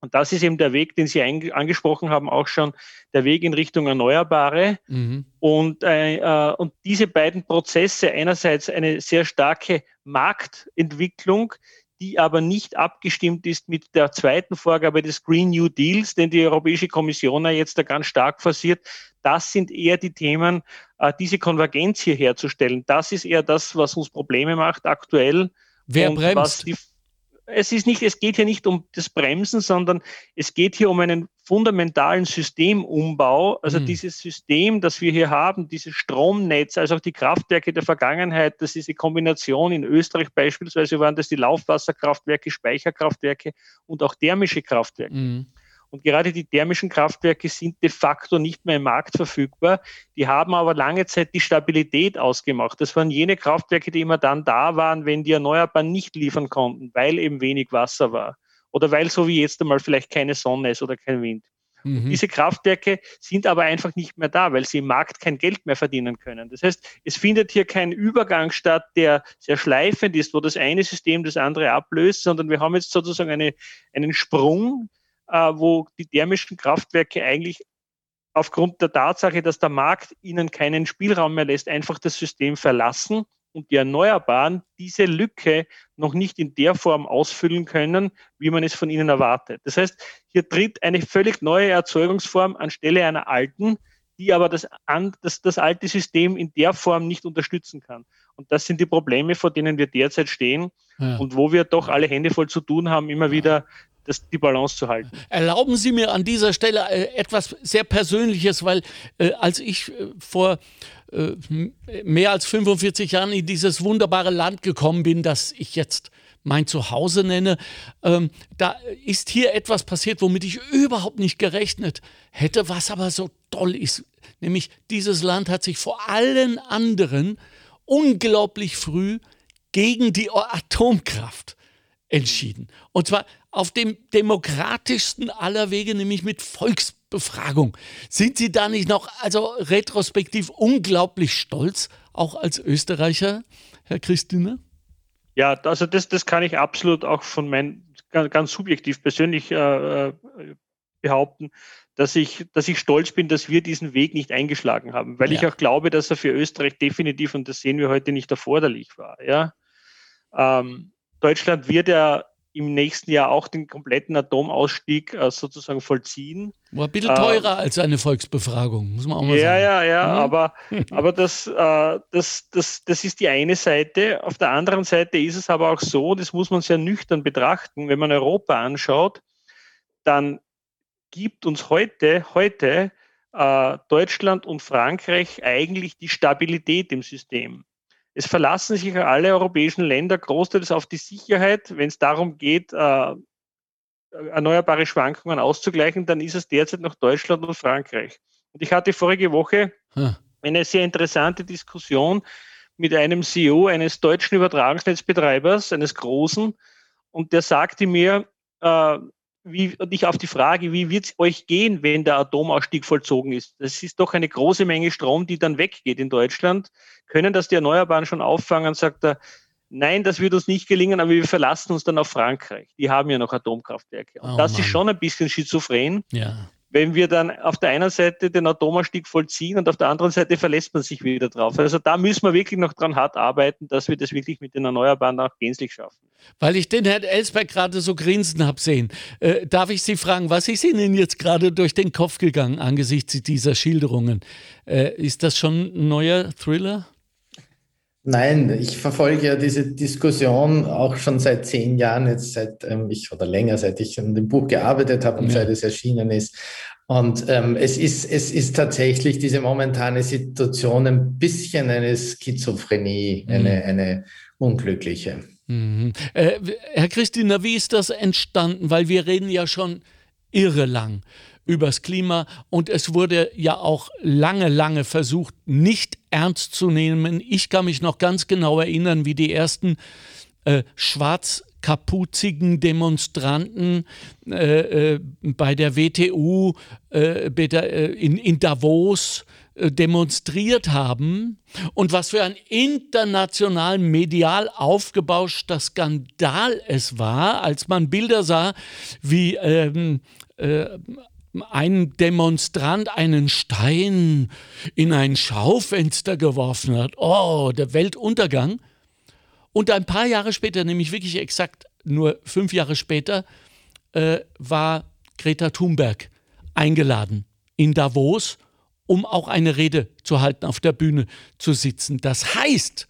Und das ist eben der Weg, den Sie angesprochen haben, auch schon der Weg in Richtung Erneuerbare. Mhm. Und, äh, äh, und diese beiden Prozesse, einerseits eine sehr starke Marktentwicklung, die aber nicht abgestimmt ist mit der zweiten Vorgabe des Green New Deals, den die Europäische Kommission ja jetzt da ganz stark forciert. Das sind eher die Themen, äh, diese Konvergenz hier herzustellen. Das ist eher das, was uns Probleme macht aktuell. Wer bremst? Die, es ist nicht, es geht hier nicht um das Bremsen, sondern es geht hier um einen fundamentalen Systemumbau. Also mhm. dieses System, das wir hier haben, dieses Stromnetz, also auch die Kraftwerke der Vergangenheit, das ist die Kombination in Österreich beispielsweise waren das die Laufwasserkraftwerke, Speicherkraftwerke und auch thermische Kraftwerke. Mhm. Und gerade die thermischen Kraftwerke sind de facto nicht mehr im Markt verfügbar. Die haben aber lange Zeit die Stabilität ausgemacht. Das waren jene Kraftwerke, die immer dann da waren, wenn die Erneuerbaren nicht liefern konnten, weil eben wenig Wasser war. Oder weil so wie jetzt einmal vielleicht keine Sonne ist oder kein Wind. Mhm. Diese Kraftwerke sind aber einfach nicht mehr da, weil sie im Markt kein Geld mehr verdienen können. Das heißt, es findet hier kein Übergang statt, der sehr schleifend ist, wo das eine System das andere ablöst, sondern wir haben jetzt sozusagen eine, einen Sprung äh, wo die thermischen Kraftwerke eigentlich aufgrund der Tatsache, dass der Markt ihnen keinen Spielraum mehr lässt, einfach das System verlassen und die Erneuerbaren diese Lücke noch nicht in der Form ausfüllen können, wie man es von ihnen erwartet. Das heißt, hier tritt eine völlig neue Erzeugungsform anstelle einer alten, die aber das, das, das alte System in der Form nicht unterstützen kann. Und das sind die Probleme, vor denen wir derzeit stehen ja. und wo wir doch alle Hände voll zu tun haben, immer wieder das, die Balance zu halten. Erlauben Sie mir an dieser Stelle äh, etwas sehr Persönliches, weil äh, als ich äh, vor äh, mehr als 45 Jahren in dieses wunderbare Land gekommen bin, das ich jetzt mein Zuhause nenne, ähm, da ist hier etwas passiert, womit ich überhaupt nicht gerechnet hätte, was aber so toll ist. Nämlich dieses Land hat sich vor allen anderen unglaublich früh gegen die Atomkraft entschieden. Und zwar auf dem demokratischsten aller Wege, nämlich mit Volksbefragung. Sind Sie da nicht noch, also retrospektiv, unglaublich stolz, auch als Österreicher, Herr Christine? Ja, also das, das kann ich absolut auch von meinem, ganz, ganz subjektiv persönlich äh, äh, behaupten, dass ich, dass ich stolz bin, dass wir diesen Weg nicht eingeschlagen haben, weil ja. ich auch glaube, dass er für Österreich definitiv, und das sehen wir heute, nicht erforderlich war. Ja? Ähm, Deutschland wird ja im nächsten Jahr auch den kompletten Atomausstieg äh, sozusagen vollziehen. War ein bisschen teurer äh, als eine Volksbefragung, muss man auch mal ja, sagen. Ja, ja, ja, mhm. aber, aber das, äh, das, das, das ist die eine Seite. Auf der anderen Seite ist es aber auch so, das muss man sehr nüchtern betrachten, wenn man Europa anschaut, dann gibt uns heute, heute äh, Deutschland und Frankreich eigentlich die Stabilität im System. Es verlassen sich alle europäischen Länder großteils auf die Sicherheit, wenn es darum geht, äh, erneuerbare Schwankungen auszugleichen, dann ist es derzeit noch Deutschland und Frankreich. Und ich hatte vorige Woche hm. eine sehr interessante Diskussion mit einem CEO eines deutschen Übertragungsnetzbetreibers, eines großen, und der sagte mir, äh, wie, und ich auf die Frage, wie wird es euch gehen, wenn der Atomausstieg vollzogen ist? Das ist doch eine große Menge Strom, die dann weggeht in Deutschland. Können das die Erneuerbaren schon auffangen? Sagt er, nein, das wird uns nicht gelingen, aber wir verlassen uns dann auf Frankreich. Die haben ja noch Atomkraftwerke. Und oh, das Mann. ist schon ein bisschen schizophren. Ja wenn wir dann auf der einen Seite den Atomausstieg vollziehen und auf der anderen Seite verlässt man sich wieder drauf. Also da müssen wir wirklich noch dran hart arbeiten, dass wir das wirklich mit den Erneuerbaren auch gänzlich schaffen. Weil ich den Herrn Elsberg gerade so grinsen habe sehen, äh, darf ich Sie fragen, was ist Ihnen jetzt gerade durch den Kopf gegangen angesichts dieser Schilderungen? Äh, ist das schon ein neuer Thriller? Nein, ich verfolge ja diese Diskussion auch schon seit zehn Jahren, jetzt seit ähm, ich oder länger, seit ich an dem Buch gearbeitet habe und ja. seit es erschienen ist. Und ähm, es, ist, es ist tatsächlich diese momentane Situation ein bisschen eine Schizophrenie, mhm. eine, eine unglückliche. Mhm. Äh, Herr Christina, wie ist das entstanden? Weil wir reden ja schon irre lang übers Klima und es wurde ja auch lange, lange versucht, nicht ernst zu nehmen. Ich kann mich noch ganz genau erinnern, wie die ersten äh, schwarzkapuzigen Demonstranten äh, äh, bei der WTU äh, äh, in, in Davos äh, demonstriert haben und was für ein international medial aufgebauschter Skandal es war, als man Bilder sah, wie ähm, äh, ein Demonstrant einen Stein in ein Schaufenster geworfen hat. Oh, der Weltuntergang. Und ein paar Jahre später, nämlich wirklich exakt nur fünf Jahre später, äh, war Greta Thunberg eingeladen in Davos, um auch eine Rede zu halten, auf der Bühne zu sitzen. Das heißt,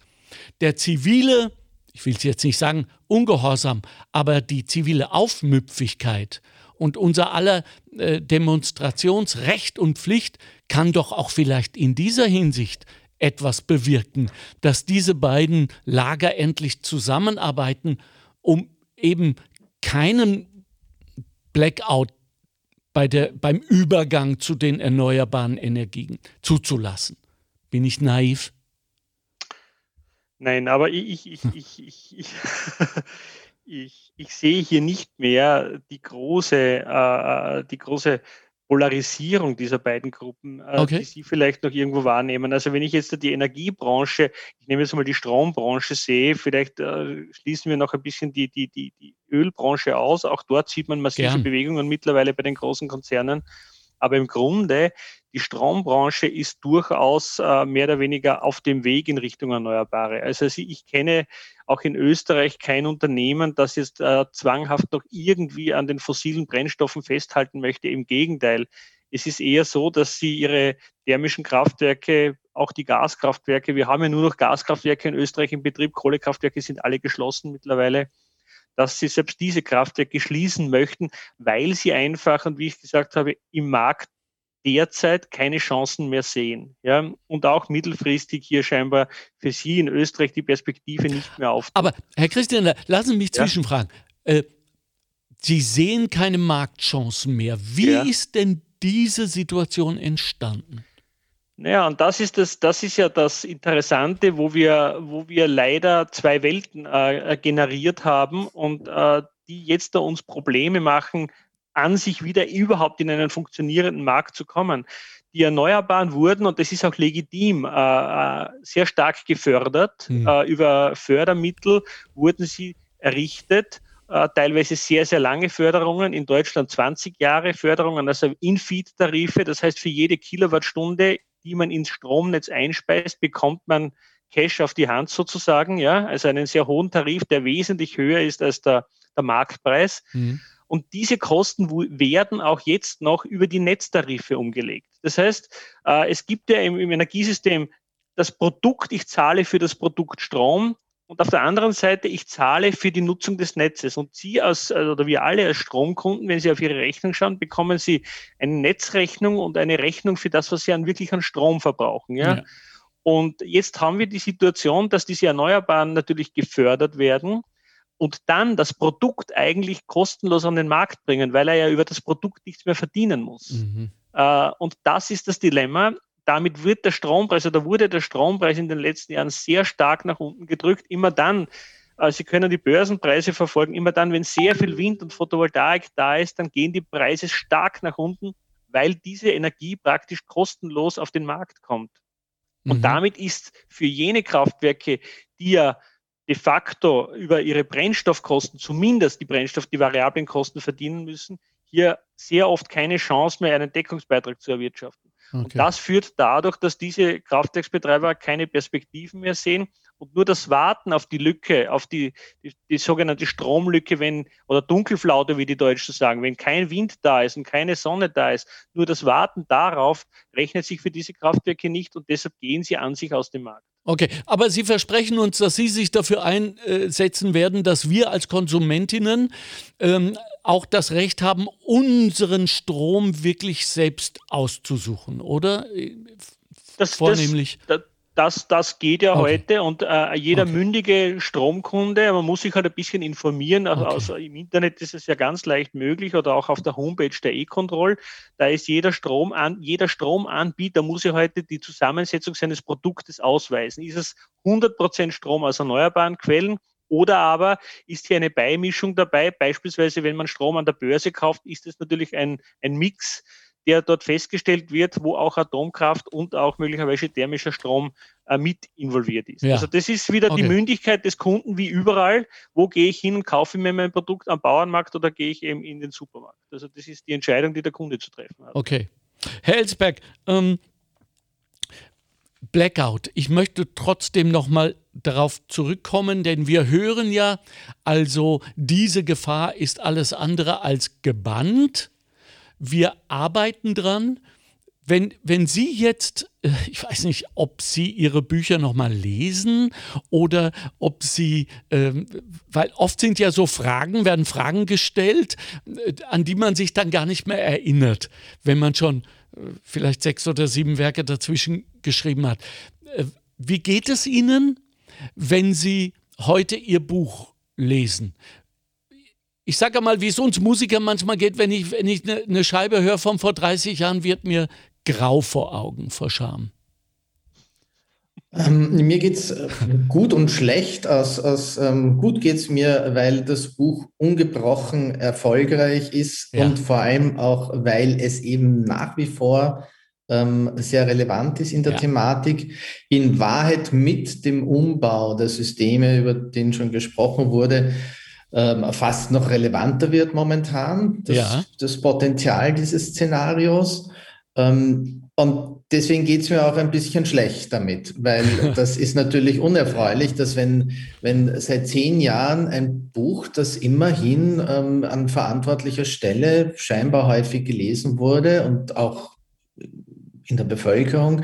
der zivile, ich will es jetzt nicht sagen, Ungehorsam, aber die zivile Aufmüpfigkeit und unser aller äh, Demonstrationsrecht und Pflicht kann doch auch vielleicht in dieser Hinsicht etwas bewirken, dass diese beiden Lager endlich zusammenarbeiten, um eben keinen Blackout bei der, beim Übergang zu den erneuerbaren Energien zuzulassen. Bin ich naiv? Nein, aber ich, ich, ich, ich, ich, ich, ich sehe hier nicht mehr die große, äh, äh, die große Polarisierung dieser beiden Gruppen, äh, okay. die Sie vielleicht noch irgendwo wahrnehmen. Also wenn ich jetzt die Energiebranche, ich nehme jetzt mal die Strombranche sehe, vielleicht äh, schließen wir noch ein bisschen die, die, die, die Ölbranche aus. Auch dort sieht man massive Gern. Bewegungen mittlerweile bei den großen Konzernen. Aber im Grunde, die Strombranche ist durchaus äh, mehr oder weniger auf dem Weg in Richtung Erneuerbare. Also ich kenne auch in Österreich kein Unternehmen, das jetzt äh, zwanghaft noch irgendwie an den fossilen Brennstoffen festhalten möchte. Im Gegenteil. Es ist eher so, dass sie ihre thermischen Kraftwerke, auch die Gaskraftwerke, wir haben ja nur noch Gaskraftwerke in Österreich im Betrieb, Kohlekraftwerke sind alle geschlossen mittlerweile, dass sie selbst diese Kraftwerke schließen möchten, weil sie einfach, und wie ich gesagt habe, im Markt derzeit keine Chancen mehr sehen. Ja? Und auch mittelfristig hier scheinbar für Sie in Österreich die Perspektive nicht mehr auf. Aber Herr Christian, lassen Sie mich zwischenfragen. Ja? Äh, Sie sehen keine Marktchancen mehr. Wie ja. ist denn diese Situation entstanden? Naja, und das ist das, das ist ja das Interessante, wo wir, wo wir leider zwei Welten äh, generiert haben und äh, die jetzt da uns Probleme machen, an sich wieder überhaupt in einen funktionierenden Markt zu kommen. Die Erneuerbaren wurden, und das ist auch legitim, äh, äh sehr stark gefördert. Mhm. Äh, über Fördermittel wurden sie errichtet äh, teilweise sehr, sehr lange Förderungen, in Deutschland 20 Jahre Förderungen, also In-Feed-Tarife, das heißt für jede Kilowattstunde die man ins Stromnetz einspeist, bekommt man Cash auf die Hand sozusagen, ja, also einen sehr hohen Tarif, der wesentlich höher ist als der der Marktpreis. Mhm. Und diese Kosten werden auch jetzt noch über die Netztarife umgelegt. Das heißt, äh, es gibt ja im, im Energiesystem das Produkt, ich zahle für das Produkt Strom und auf der anderen Seite, ich zahle für die Nutzung des Netzes. Und Sie als, äh, oder wir alle als Stromkunden, wenn Sie auf Ihre Rechnung schauen, bekommen Sie eine Netzrechnung und eine Rechnung für das, was Sie an wirklich an Strom verbrauchen. Ja? ja. Und jetzt haben wir die Situation, dass diese Erneuerbaren natürlich gefördert werden und dann das Produkt eigentlich kostenlos an den Markt bringen, weil er ja über das Produkt nichts mehr verdienen muss. Mhm. Äh, und das ist das Dilemma. Damit wird der Strompreis oder wurde der Strompreis in den letzten Jahren sehr stark nach unten gedrückt. Immer dann, äh, Sie können die Börsenpreise verfolgen, immer dann, wenn sehr viel Wind und Photovoltaik da ist, dann gehen die Preise stark nach unten, weil diese Energie praktisch kostenlos auf den Markt kommt. Und mhm. damit ist für jene Kraftwerke, die ja de facto über ihre Brennstoffkosten, zumindest die Brennstoff, die variablen Kosten verdienen müssen, hier sehr oft keine Chance mehr, einen Deckungsbeitrag zu erwirtschaften. Okay. Und das führt dadurch, dass diese Kraftwerksbetreiber keine Perspektiven mehr sehen und nur das Warten auf die Lücke, auf die, die, die, sogenannte Stromlücke, wenn, oder Dunkelflaute, wie die Deutschen sagen, wenn kein Wind da ist und keine Sonne da ist, nur das Warten darauf rechnet sich für diese Kraftwerke nicht und deshalb gehen sie an sich aus dem Markt. Okay, aber Sie versprechen uns, dass Sie sich dafür einsetzen werden, dass wir als Konsumentinnen ähm, auch das Recht haben, unseren Strom wirklich selbst auszusuchen, oder? Das, Vornehmlich. Das, das, das geht ja okay. heute und äh, jeder okay. mündige Stromkunde, man muss sich halt ein bisschen informieren. Also, okay. also, im Internet ist es ja ganz leicht möglich oder auch auf der Homepage der E-Control. Da ist jeder Strom an, jeder Stromanbieter muss ja heute die Zusammensetzung seines Produktes ausweisen. Ist es 100% Strom aus erneuerbaren Quellen? Oder aber ist hier eine Beimischung dabei? Beispielsweise, wenn man Strom an der Börse kauft, ist es natürlich ein, ein Mix der dort festgestellt wird, wo auch Atomkraft und auch möglicherweise thermischer Strom äh, mit involviert ist. Ja. Also das ist wieder okay. die Mündigkeit des Kunden wie überall. Wo gehe ich hin und kaufe mir mein Produkt am Bauernmarkt oder gehe ich eben in den Supermarkt? Also das ist die Entscheidung, die der Kunde zu treffen hat. Okay. Herr Elsberg, ähm, Blackout. Ich möchte trotzdem noch mal darauf zurückkommen, denn wir hören ja, also diese Gefahr ist alles andere als gebannt wir arbeiten dran. Wenn, wenn Sie jetzt, äh, ich weiß nicht, ob Sie Ihre Bücher nochmal lesen oder ob Sie, ähm, weil oft sind ja so Fragen, werden Fragen gestellt, äh, an die man sich dann gar nicht mehr erinnert, wenn man schon äh, vielleicht sechs oder sieben Werke dazwischen geschrieben hat. Wie geht es Ihnen, wenn Sie heute Ihr Buch lesen? Ich sage mal, wie es uns Musikern manchmal geht, wenn ich, wenn ich eine, eine Scheibe höre von vor 30 Jahren, wird mir grau vor Augen, vor Scham. Ähm, mir geht es äh, gut und schlecht. Aus, aus, ähm, gut geht es mir, weil das Buch ungebrochen erfolgreich ist ja. und vor allem auch, weil es eben nach wie vor ähm, sehr relevant ist in der ja. Thematik. In Wahrheit mit dem Umbau der Systeme, über den schon gesprochen wurde, ähm, fast noch relevanter wird momentan, das, ja. das Potenzial dieses Szenarios. Ähm, und deswegen geht es mir auch ein bisschen schlecht damit, weil das ist natürlich unerfreulich, dass wenn, wenn seit zehn Jahren ein Buch, das immerhin ähm, an verantwortlicher Stelle scheinbar häufig gelesen wurde und auch in der Bevölkerung,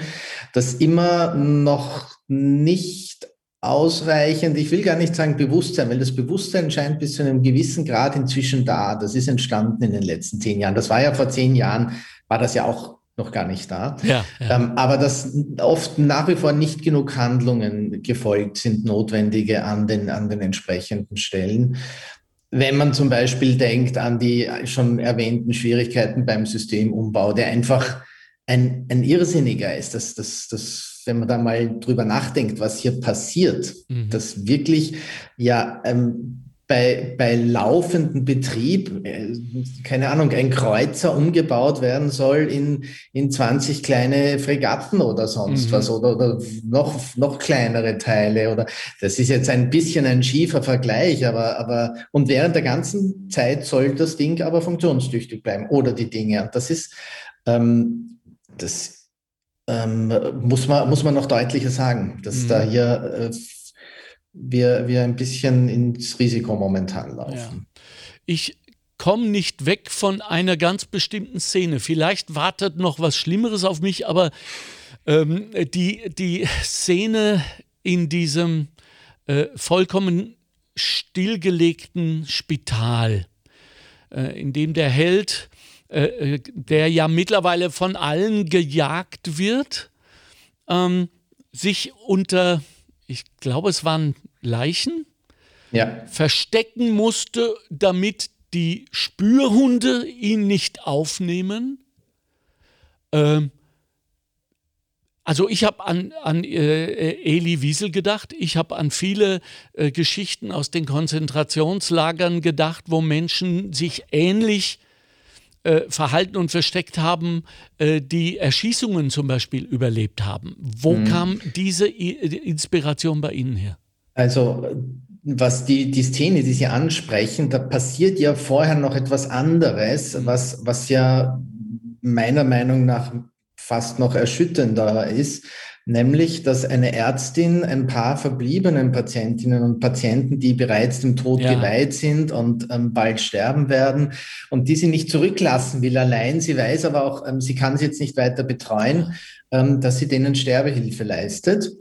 das immer noch nicht ausreichend, ich will gar nicht sagen Bewusstsein, weil das Bewusstsein scheint bis zu einem gewissen Grad inzwischen da. Das ist entstanden in den letzten zehn Jahren. Das war ja vor zehn Jahren, war das ja auch noch gar nicht da. Ja, ja. Ähm, aber dass oft nach wie vor nicht genug Handlungen gefolgt sind, notwendige an den, an den entsprechenden Stellen. Wenn man zum Beispiel denkt an die schon erwähnten Schwierigkeiten beim Systemumbau, der einfach ein, ein irrsinniger ist, dass das, das wenn man da mal drüber nachdenkt, was hier passiert, mhm. dass wirklich ja ähm, bei, bei laufendem Betrieb, äh, keine Ahnung, ein Kreuzer umgebaut werden soll in, in 20 kleine Fregatten oder sonst mhm. was oder, oder noch, noch kleinere Teile oder das ist jetzt ein bisschen ein schiefer Vergleich, aber, aber und während der ganzen Zeit soll das Ding aber funktionstüchtig bleiben oder die Dinge. Und das ist, ähm, das ähm, muss, man, muss man noch deutlicher sagen, dass mhm. da hier äh, wir, wir ein bisschen ins Risiko momentan laufen. Ja. Ich komme nicht weg von einer ganz bestimmten Szene. Vielleicht wartet noch was Schlimmeres auf mich, aber ähm, die, die Szene in diesem äh, vollkommen stillgelegten Spital, äh, in dem der Held, äh, äh der ja mittlerweile von allen gejagt wird, ähm, sich unter, ich glaube, es waren Leichen, ja. verstecken musste, damit die Spürhunde ihn nicht aufnehmen. Ähm, also ich habe an, an äh, Eli Wiesel gedacht, ich habe an viele äh, Geschichten aus den Konzentrationslagern gedacht, wo Menschen sich ähnlich äh, verhalten und versteckt haben, äh, die Erschießungen zum Beispiel überlebt haben. Wo mhm. kam diese I Inspiration bei Ihnen her? Also was die, die Szene, die Sie ansprechen, da passiert ja vorher noch etwas anderes, mhm. was, was ja meiner Meinung nach fast noch erschütternder ist, nämlich dass eine Ärztin ein paar verbliebenen Patientinnen und Patienten, die bereits dem Tod ja. geweiht sind und ähm, bald sterben werden und die sie nicht zurücklassen will allein. Sie weiß aber auch, ähm, sie kann sie jetzt nicht weiter betreuen, ähm, dass sie denen Sterbehilfe leistet.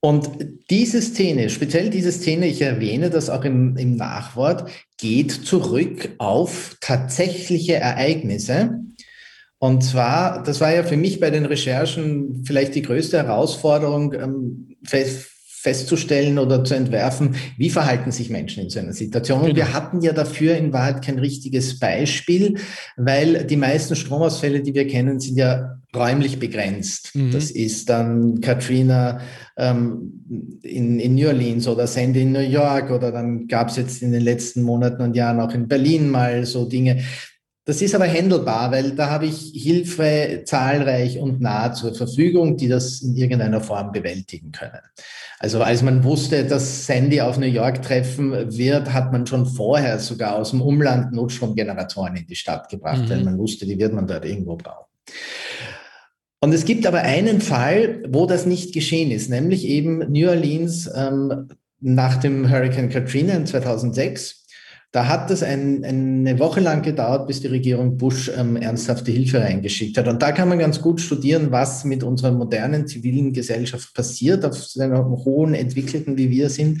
Und diese Szene, speziell diese Szene, ich erwähne das auch im, im Nachwort, geht zurück auf tatsächliche Ereignisse. Und zwar, das war ja für mich bei den Recherchen vielleicht die größte Herausforderung, ähm, fest, festzustellen oder zu entwerfen, wie verhalten sich Menschen in so einer Situation. Und genau. wir hatten ja dafür in Wahrheit kein richtiges Beispiel, weil die meisten Stromausfälle, die wir kennen, sind ja räumlich begrenzt. Mhm. Das ist dann Katrina ähm, in, in New Orleans oder Sandy in New York oder dann gab es jetzt in den letzten Monaten und Jahren auch in Berlin mal so Dinge. Das ist aber händelbar, weil da habe ich Hilfe zahlreich und nah zur Verfügung, die das in irgendeiner Form bewältigen können. Also als man wusste, dass Sandy auf New York treffen wird, hat man schon vorher sogar aus dem Umland Notstromgeneratoren in die Stadt gebracht, mhm. weil man wusste, die wird man dort irgendwo brauchen. Und es gibt aber einen Fall, wo das nicht geschehen ist, nämlich eben New Orleans ähm, nach dem Hurricane Katrina in 2006. Da hat es ein, eine Woche lang gedauert, bis die Regierung Bush ähm, ernsthafte Hilfe reingeschickt hat. Und da kann man ganz gut studieren, was mit unserer modernen zivilen Gesellschaft passiert, auf so einer hohen entwickelten, wie wir sind,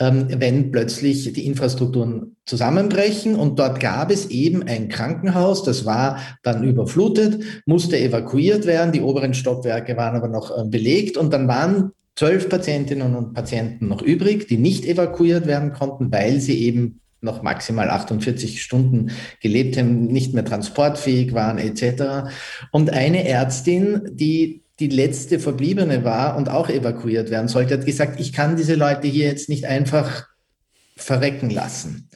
ähm, wenn plötzlich die Infrastrukturen zusammenbrechen. Und dort gab es eben ein Krankenhaus, das war dann überflutet, musste evakuiert werden. Die oberen Stockwerke waren aber noch äh, belegt. Und dann waren zwölf Patientinnen und Patienten noch übrig, die nicht evakuiert werden konnten, weil sie eben noch maximal 48 Stunden gelebt haben, nicht mehr transportfähig waren etc. Und eine Ärztin, die die letzte Verbliebene war und auch evakuiert werden sollte, hat gesagt, ich kann diese Leute hier jetzt nicht einfach verrecken lassen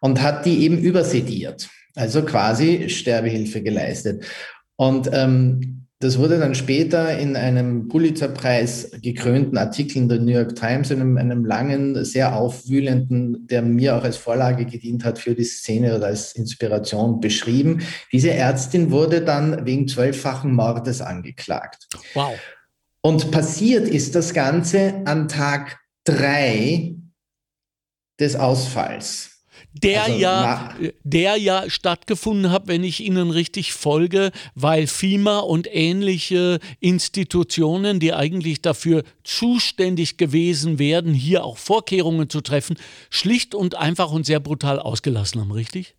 und hat die eben übersediert, also quasi Sterbehilfe geleistet. Und ähm, das wurde dann später in einem Pulitzerpreis gekrönten Artikel in der New York Times, in einem, einem, langen, sehr aufwühlenden, der mir auch als Vorlage gedient hat für die Szene oder als Inspiration beschrieben. Diese Ärztin wurde dann wegen zwölffachen Mordes angeklagt. Wow. Und passiert ist das Ganze an Tag drei des Ausfalls der also, ja, der ja stattgefunden hat, wenn ich Ihnen richtig folge, weil FIMA und ähnliche Institutionen, die eigentlich dafür zuständig gewesen wären, hier auch Vorkehrungen zu treffen, schlicht und einfach und sehr brutal ausgelassen haben, richtig?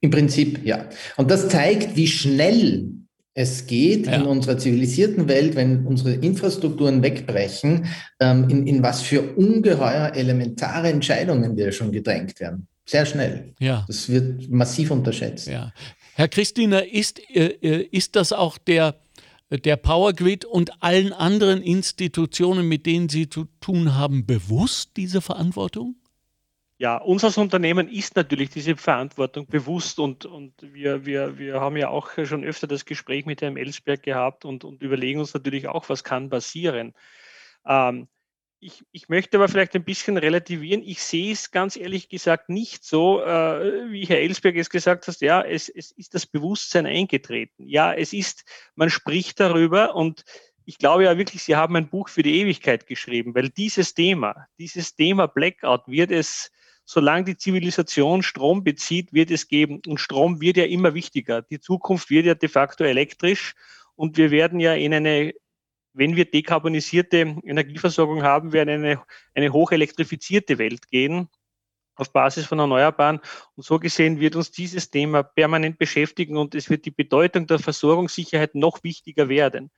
Im Prinzip ja. Und das zeigt, wie schnell es geht ja. in unserer zivilisierten Welt, wenn unsere Infrastrukturen wegbrechen, ähm, in, in was für ungeheuer elementare Entscheidungen wir schon gedrängt werden. Sehr schnell. Ja. Das wird massiv unterschätzt. Ja. Herr Christiner, ist, äh, äh, ist das auch der, der Power Grid und allen anderen Institutionen, mit denen Sie zu tun haben, bewusst, diese Verantwortung? Ja, uns als Unternehmen ist natürlich diese Verantwortung bewusst und, und wir, wir, wir haben ja auch schon öfter das Gespräch mit Herrn Ellsberg gehabt und, und überlegen uns natürlich auch, was kann passieren. Ähm, ich, ich, möchte aber vielleicht ein bisschen relativieren. Ich sehe es ganz ehrlich gesagt nicht so, äh, wie Herr Ellsberg es gesagt hat. Ja, es, es ist das Bewusstsein eingetreten. Ja, es ist, man spricht darüber und ich glaube ja wirklich, Sie haben ein Buch für die Ewigkeit geschrieben, weil dieses Thema, dieses Thema Blackout wird es, solange die Zivilisation Strom bezieht, wird es geben. Und Strom wird ja immer wichtiger. Die Zukunft wird ja de facto elektrisch und wir werden ja in eine, wenn wir dekarbonisierte Energieversorgung haben, werden eine, eine hochelektrifizierte Welt gehen auf Basis von Erneuerbaren. Und so gesehen wird uns dieses Thema permanent beschäftigen und es wird die Bedeutung der Versorgungssicherheit noch wichtiger werden.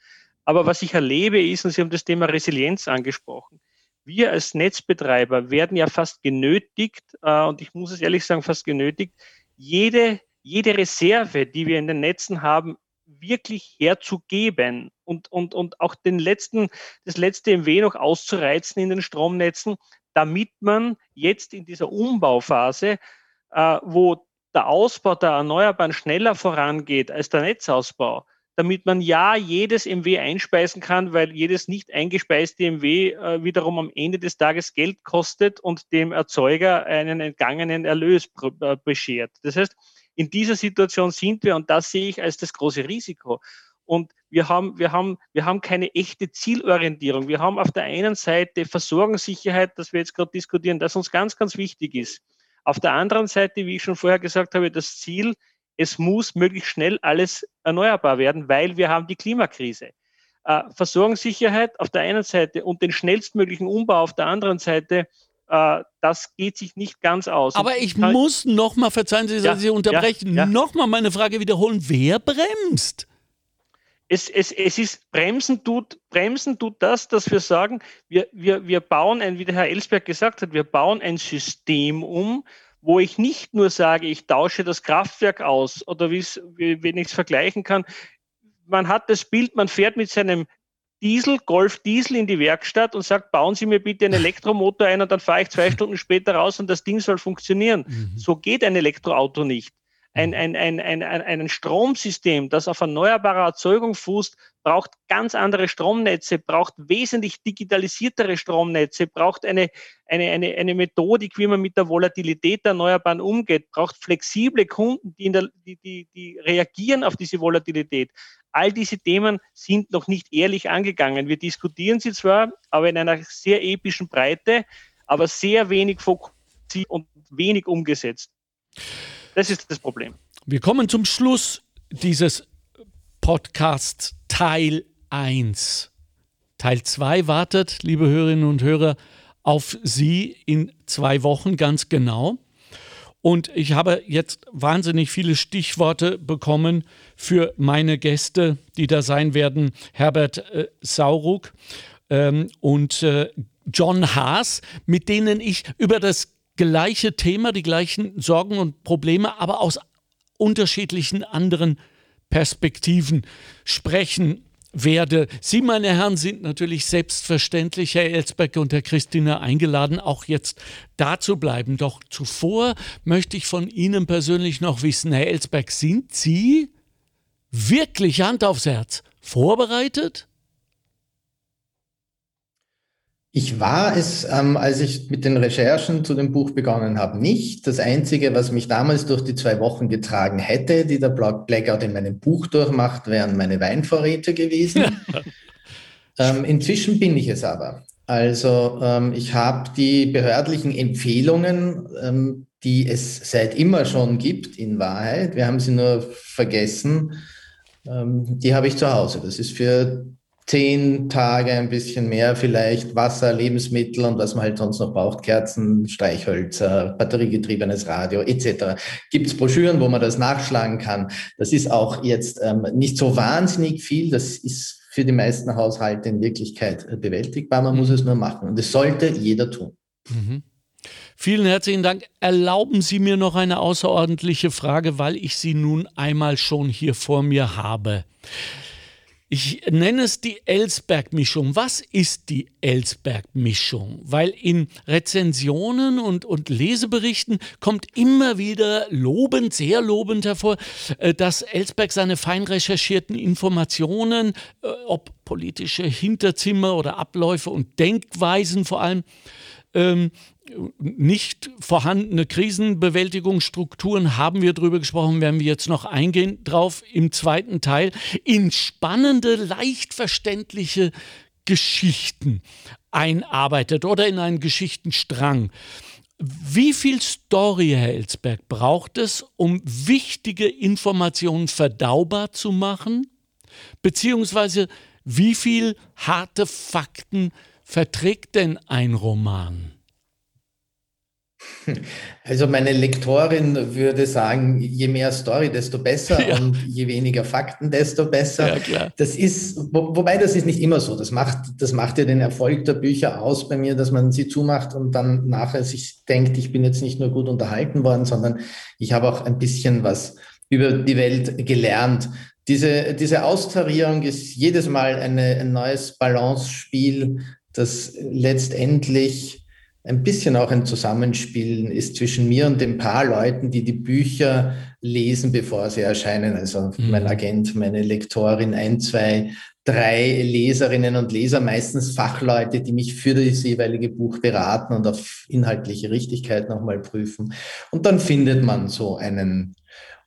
Aber was ich erlebe ist, und Sie haben das Thema Resilienz angesprochen, wir als Netzbetreiber werden ja fast genötigt, äh, und ich muss es ehrlich sagen, fast genötigt, jede, jede Reserve, die wir in den Netzen haben, wirklich herzugeben und, und, und auch den letzten, das letzte MW noch auszureizen in den Stromnetzen, damit man jetzt in dieser Umbauphase, äh, wo der Ausbau der Erneuerbaren schneller vorangeht als der Netzausbau, damit man ja jedes MW einspeisen kann, weil jedes nicht eingespeiste MW äh, wiederum am Ende des Tages Geld kostet und dem Erzeuger einen entgangenen Erlös äh, beschert. Das heißt, in dieser Situation sind wir und das sehe ich als das große Risiko. Und wir haben, wir haben, wir haben keine echte Zielorientierung. Wir haben auf der einen Seite Versorgungssicherheit, das wir jetzt gerade diskutieren, das uns ganz, ganz wichtig ist. Auf der anderen Seite, wie ich schon vorher gesagt habe, das Ziel, es muss möglichst schnell alles erneuerbar werden, weil wir haben die Klimakrise. Äh, Versorgungssicherheit auf der einen Seite und den schnellstmöglichen Umbau auf der anderen Seite, äh, das geht sich nicht ganz aus. Aber ich muss nochmal, verzeihen Sie, dass ja, ich unterbreche, ja, ja. nochmal meine Frage wiederholen. Wer bremst? Es, es, es ist, bremsen tut, bremsen tut das, dass wir sagen, wir, wir, wir bauen ein, wie der Herr Ellsberg gesagt hat, wir bauen ein System um, wo ich nicht nur sage, ich tausche das Kraftwerk aus oder wie wenn ich es vergleichen kann, man hat das Bild, man fährt mit seinem Diesel, Golf Diesel in die Werkstatt und sagt, bauen Sie mir bitte einen Elektromotor ein und dann fahre ich zwei Stunden später raus und das Ding soll funktionieren. Mhm. So geht ein Elektroauto nicht ein, ein, ein, ein, ein Stromsystem, das auf erneuerbarer Erzeugung fußt, braucht ganz andere Stromnetze, braucht wesentlich digitalisiertere Stromnetze, braucht eine, eine, eine, eine Methodik, wie man mit der Volatilität der Erneuerbaren umgeht, braucht flexible Kunden, die, der, die, die, die reagieren auf diese Volatilität. All diese Themen sind noch nicht ehrlich angegangen. Wir diskutieren sie zwar, aber in einer sehr epischen Breite, aber sehr wenig fokussiert und wenig umgesetzt. Das ist das Problem. Wir kommen zum Schluss dieses Podcasts Teil 1. Teil 2 wartet, liebe Hörerinnen und Hörer, auf Sie in zwei Wochen ganz genau. Und ich habe jetzt wahnsinnig viele Stichworte bekommen für meine Gäste, die da sein werden. Herbert äh, Sauruck ähm, und äh, John Haas, mit denen ich über das gleiche Thema, die gleichen Sorgen und Probleme, aber aus unterschiedlichen anderen Perspektiven sprechen werde. Sie, meine Herren, sind natürlich selbstverständlich, Herr Elsbeck und Herr Christina, eingeladen, auch jetzt da zu bleiben. Doch zuvor möchte ich von Ihnen persönlich noch wissen, Herr Elsbeck, sind Sie wirklich Hand aufs Herz vorbereitet? Ich war es, ähm, als ich mit den Recherchen zu dem Buch begonnen habe, nicht. Das Einzige, was mich damals durch die zwei Wochen getragen hätte, die der Blackout in meinem Buch durchmacht, wären meine Weinvorräte gewesen. ähm, inzwischen bin ich es aber. Also ähm, ich habe die behördlichen Empfehlungen, ähm, die es seit immer schon gibt, in Wahrheit, wir haben sie nur vergessen, ähm, die habe ich zu Hause. Das ist für zehn Tage, ein bisschen mehr vielleicht, Wasser, Lebensmittel und was man halt sonst noch braucht, Kerzen, Streichhölzer, batteriegetriebenes Radio etc. Gibt es Broschüren, wo man das nachschlagen kann. Das ist auch jetzt ähm, nicht so wahnsinnig viel. Das ist für die meisten Haushalte in Wirklichkeit bewältigbar. Man muss es nur machen und das sollte jeder tun. Mhm. Vielen herzlichen Dank. Erlauben Sie mir noch eine außerordentliche Frage, weil ich sie nun einmal schon hier vor mir habe. Ich nenne es die Ellsberg-Mischung. Was ist die Ellsberg-Mischung? Weil in Rezensionen und, und Leseberichten kommt immer wieder lobend, sehr lobend hervor, äh, dass Ellsberg seine fein recherchierten Informationen, äh, ob politische Hinterzimmer oder Abläufe und Denkweisen vor allem, ähm, nicht vorhandene Krisenbewältigungsstrukturen haben wir darüber gesprochen, werden wir jetzt noch eingehen drauf im zweiten Teil, in spannende, leicht verständliche Geschichten einarbeitet oder in einen Geschichtenstrang. Wie viel Story, Herr Elsberg, braucht es, um wichtige Informationen verdaubar zu machen? Beziehungsweise wie viel harte Fakten verträgt denn ein Roman? Also meine Lektorin würde sagen, je mehr Story, desto besser ja. und je weniger Fakten, desto besser. Ja, klar. Das ist, wo, wobei das ist nicht immer so. Das macht, das macht ja den Erfolg der Bücher aus bei mir, dass man sie zumacht und dann nachher sich denkt, ich bin jetzt nicht nur gut unterhalten worden, sondern ich habe auch ein bisschen was über die Welt gelernt. Diese, diese Austarierung ist jedes Mal eine, ein neues Balance-Spiel, das letztendlich ein bisschen auch ein Zusammenspielen ist zwischen mir und den paar Leuten, die die Bücher lesen, bevor sie erscheinen. Also mhm. mein Agent, meine Lektorin, ein, zwei, drei Leserinnen und Leser, meistens Fachleute, die mich für das jeweilige Buch beraten und auf inhaltliche Richtigkeit nochmal prüfen. Und dann findet man so einen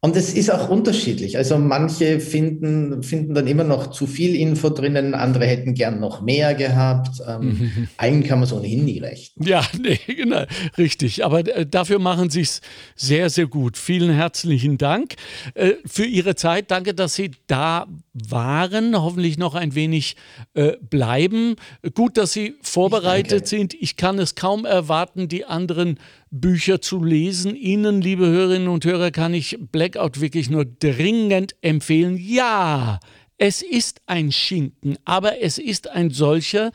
und es ist auch unterschiedlich. Also manche finden, finden dann immer noch zu viel Info drinnen, andere hätten gern noch mehr gehabt. Ähm, allen kann man es ohnehin nie rechnen. Ja, nee, genau, richtig. Aber äh, dafür machen Sie es sehr, sehr gut. Vielen herzlichen Dank äh, für Ihre Zeit. Danke, dass Sie da waren. Hoffentlich noch ein wenig äh, bleiben. Gut, dass Sie vorbereitet sind. Ich kann es kaum erwarten, die anderen Bücher zu lesen. Ihnen, liebe Hörerinnen und Hörer, kann ich Blackout wirklich nur dringend empfehlen. Ja, es ist ein Schinken, aber es ist ein solcher,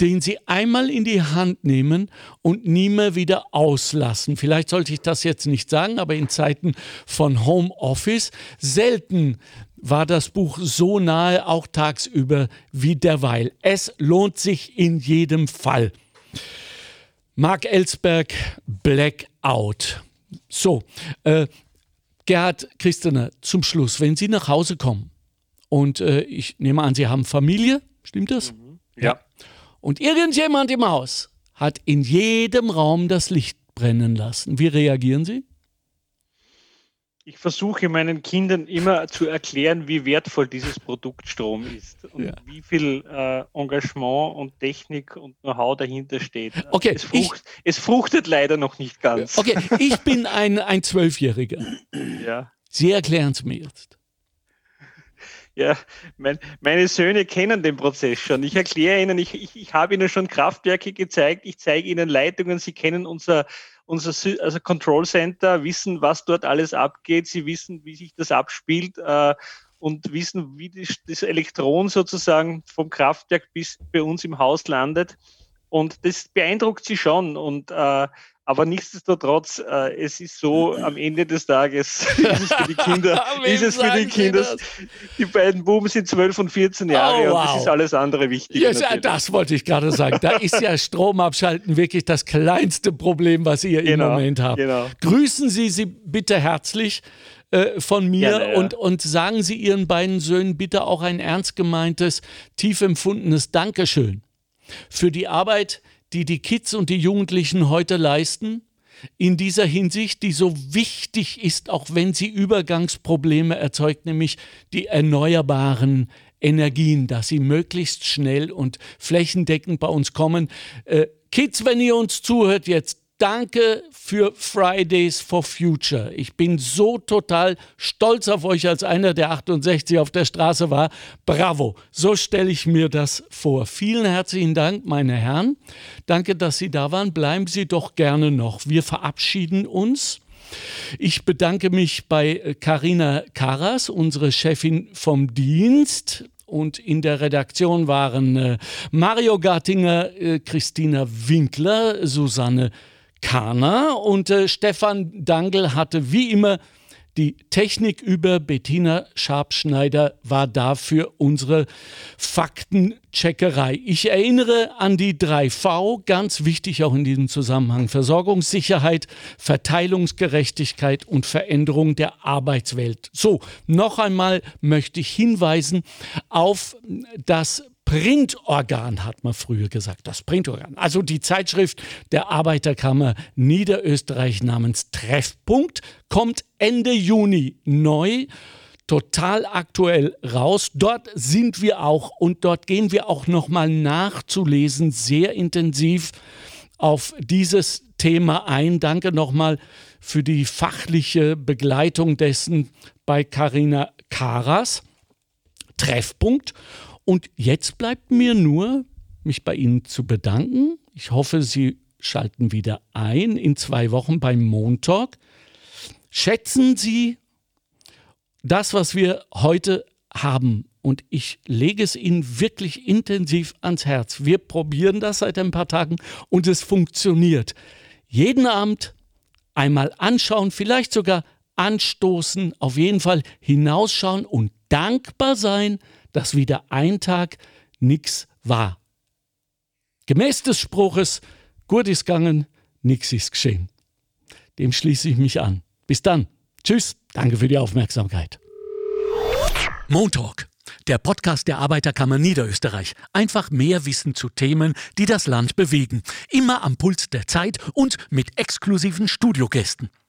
den Sie einmal in die Hand nehmen und nie mehr wieder auslassen. Vielleicht sollte ich das jetzt nicht sagen, aber in Zeiten von Homeoffice selten war das Buch so nahe, auch tagsüber, wie derweil. Es lohnt sich in jedem Fall. Marc Ellsberg, Blackout. So, äh, Gerhard Christener, zum Schluss, wenn Sie nach Hause kommen und äh, ich nehme an, Sie haben Familie, stimmt das? Mhm. Ja. Und irgendjemand im Haus hat in jedem Raum das Licht brennen lassen. Wie reagieren Sie? Ich versuche meinen Kindern immer zu erklären, wie wertvoll dieses Produkt Strom ist und ja. wie viel äh, Engagement und Technik und Know-how dahinter steht. Okay, es, frucht, ich, es, fruchtet leider noch nicht ganz. Okay, ich bin ein, ein Zwölfjähriger. Ja. Sie erklären es mir jetzt. Ja, mein, meine Söhne kennen den Prozess schon. Ich erkläre ihnen, ich, ich, ich habe ihnen schon Kraftwerke gezeigt, ich zeige ihnen Leitungen, sie kennen unser, unser also Control Center, wissen, was dort alles abgeht, sie wissen, wie sich das abspielt äh, und wissen, wie die, das Elektron sozusagen vom Kraftwerk bis bei uns im Haus landet. Und das beeindruckt sie schon. Und äh, aber nichtsdestotrotz, äh, es ist so, am Ende des Tages ist es für die Kinder, ist es für die Kinder, die beiden Buben sind 12 und 14 Jahre oh, wow. und das ist alles andere wichtig. Yes, das wollte ich gerade sagen. Da ist ja Stromabschalten wirklich das kleinste Problem, was ihr genau, im Moment habt. Genau. Grüßen Sie sie bitte herzlich äh, von mir Gerne, ja. und, und sagen Sie Ihren beiden Söhnen bitte auch ein ernst gemeintes, tief empfundenes Dankeschön für die Arbeit, die die Kids und die Jugendlichen heute leisten, in dieser Hinsicht, die so wichtig ist, auch wenn sie Übergangsprobleme erzeugt, nämlich die erneuerbaren Energien, dass sie möglichst schnell und flächendeckend bei uns kommen. Äh, Kids, wenn ihr uns zuhört jetzt, Danke für Fridays for Future. Ich bin so total stolz auf euch als einer, der 68 auf der Straße war. Bravo. So stelle ich mir das vor. Vielen herzlichen Dank, meine Herren. Danke, dass Sie da waren. Bleiben Sie doch gerne noch. Wir verabschieden uns. Ich bedanke mich bei Karina Karas, unsere Chefin vom Dienst. Und in der Redaktion waren äh, Mario Gartinger, äh, Christina Winkler, Susanne Kana und äh, Stefan Dangel hatte wie immer die Technik über Bettina Schabschneider war dafür unsere Faktencheckerei. Ich erinnere an die 3V, ganz wichtig auch in diesem Zusammenhang. Versorgungssicherheit, Verteilungsgerechtigkeit und Veränderung der Arbeitswelt. So, noch einmal möchte ich hinweisen auf das Printorgan, hat man früher gesagt, das Printorgan. Also die Zeitschrift der Arbeiterkammer Niederösterreich namens Treffpunkt kommt Ende Juni neu, total aktuell raus. Dort sind wir auch und dort gehen wir auch nochmal nachzulesen, sehr intensiv auf dieses Thema ein. Danke nochmal für die fachliche Begleitung dessen bei Karina Karas. Treffpunkt. Und jetzt bleibt mir nur, mich bei Ihnen zu bedanken. Ich hoffe, Sie schalten wieder ein in zwei Wochen beim Montag. Schätzen Sie das, was wir heute haben. Und ich lege es Ihnen wirklich intensiv ans Herz. Wir probieren das seit ein paar Tagen und es funktioniert. Jeden Abend einmal anschauen, vielleicht sogar anstoßen, auf jeden Fall hinausschauen und dankbar sein, dass wieder ein Tag nichts war. Gemäß des Spruches, gut ist gegangen, nichts ist geschehen. Dem schließe ich mich an. Bis dann. Tschüss. Danke für die Aufmerksamkeit. Montalk, der Podcast der Arbeiterkammer Niederösterreich. Einfach mehr Wissen zu Themen, die das Land bewegen. Immer am Puls der Zeit und mit exklusiven Studiogästen.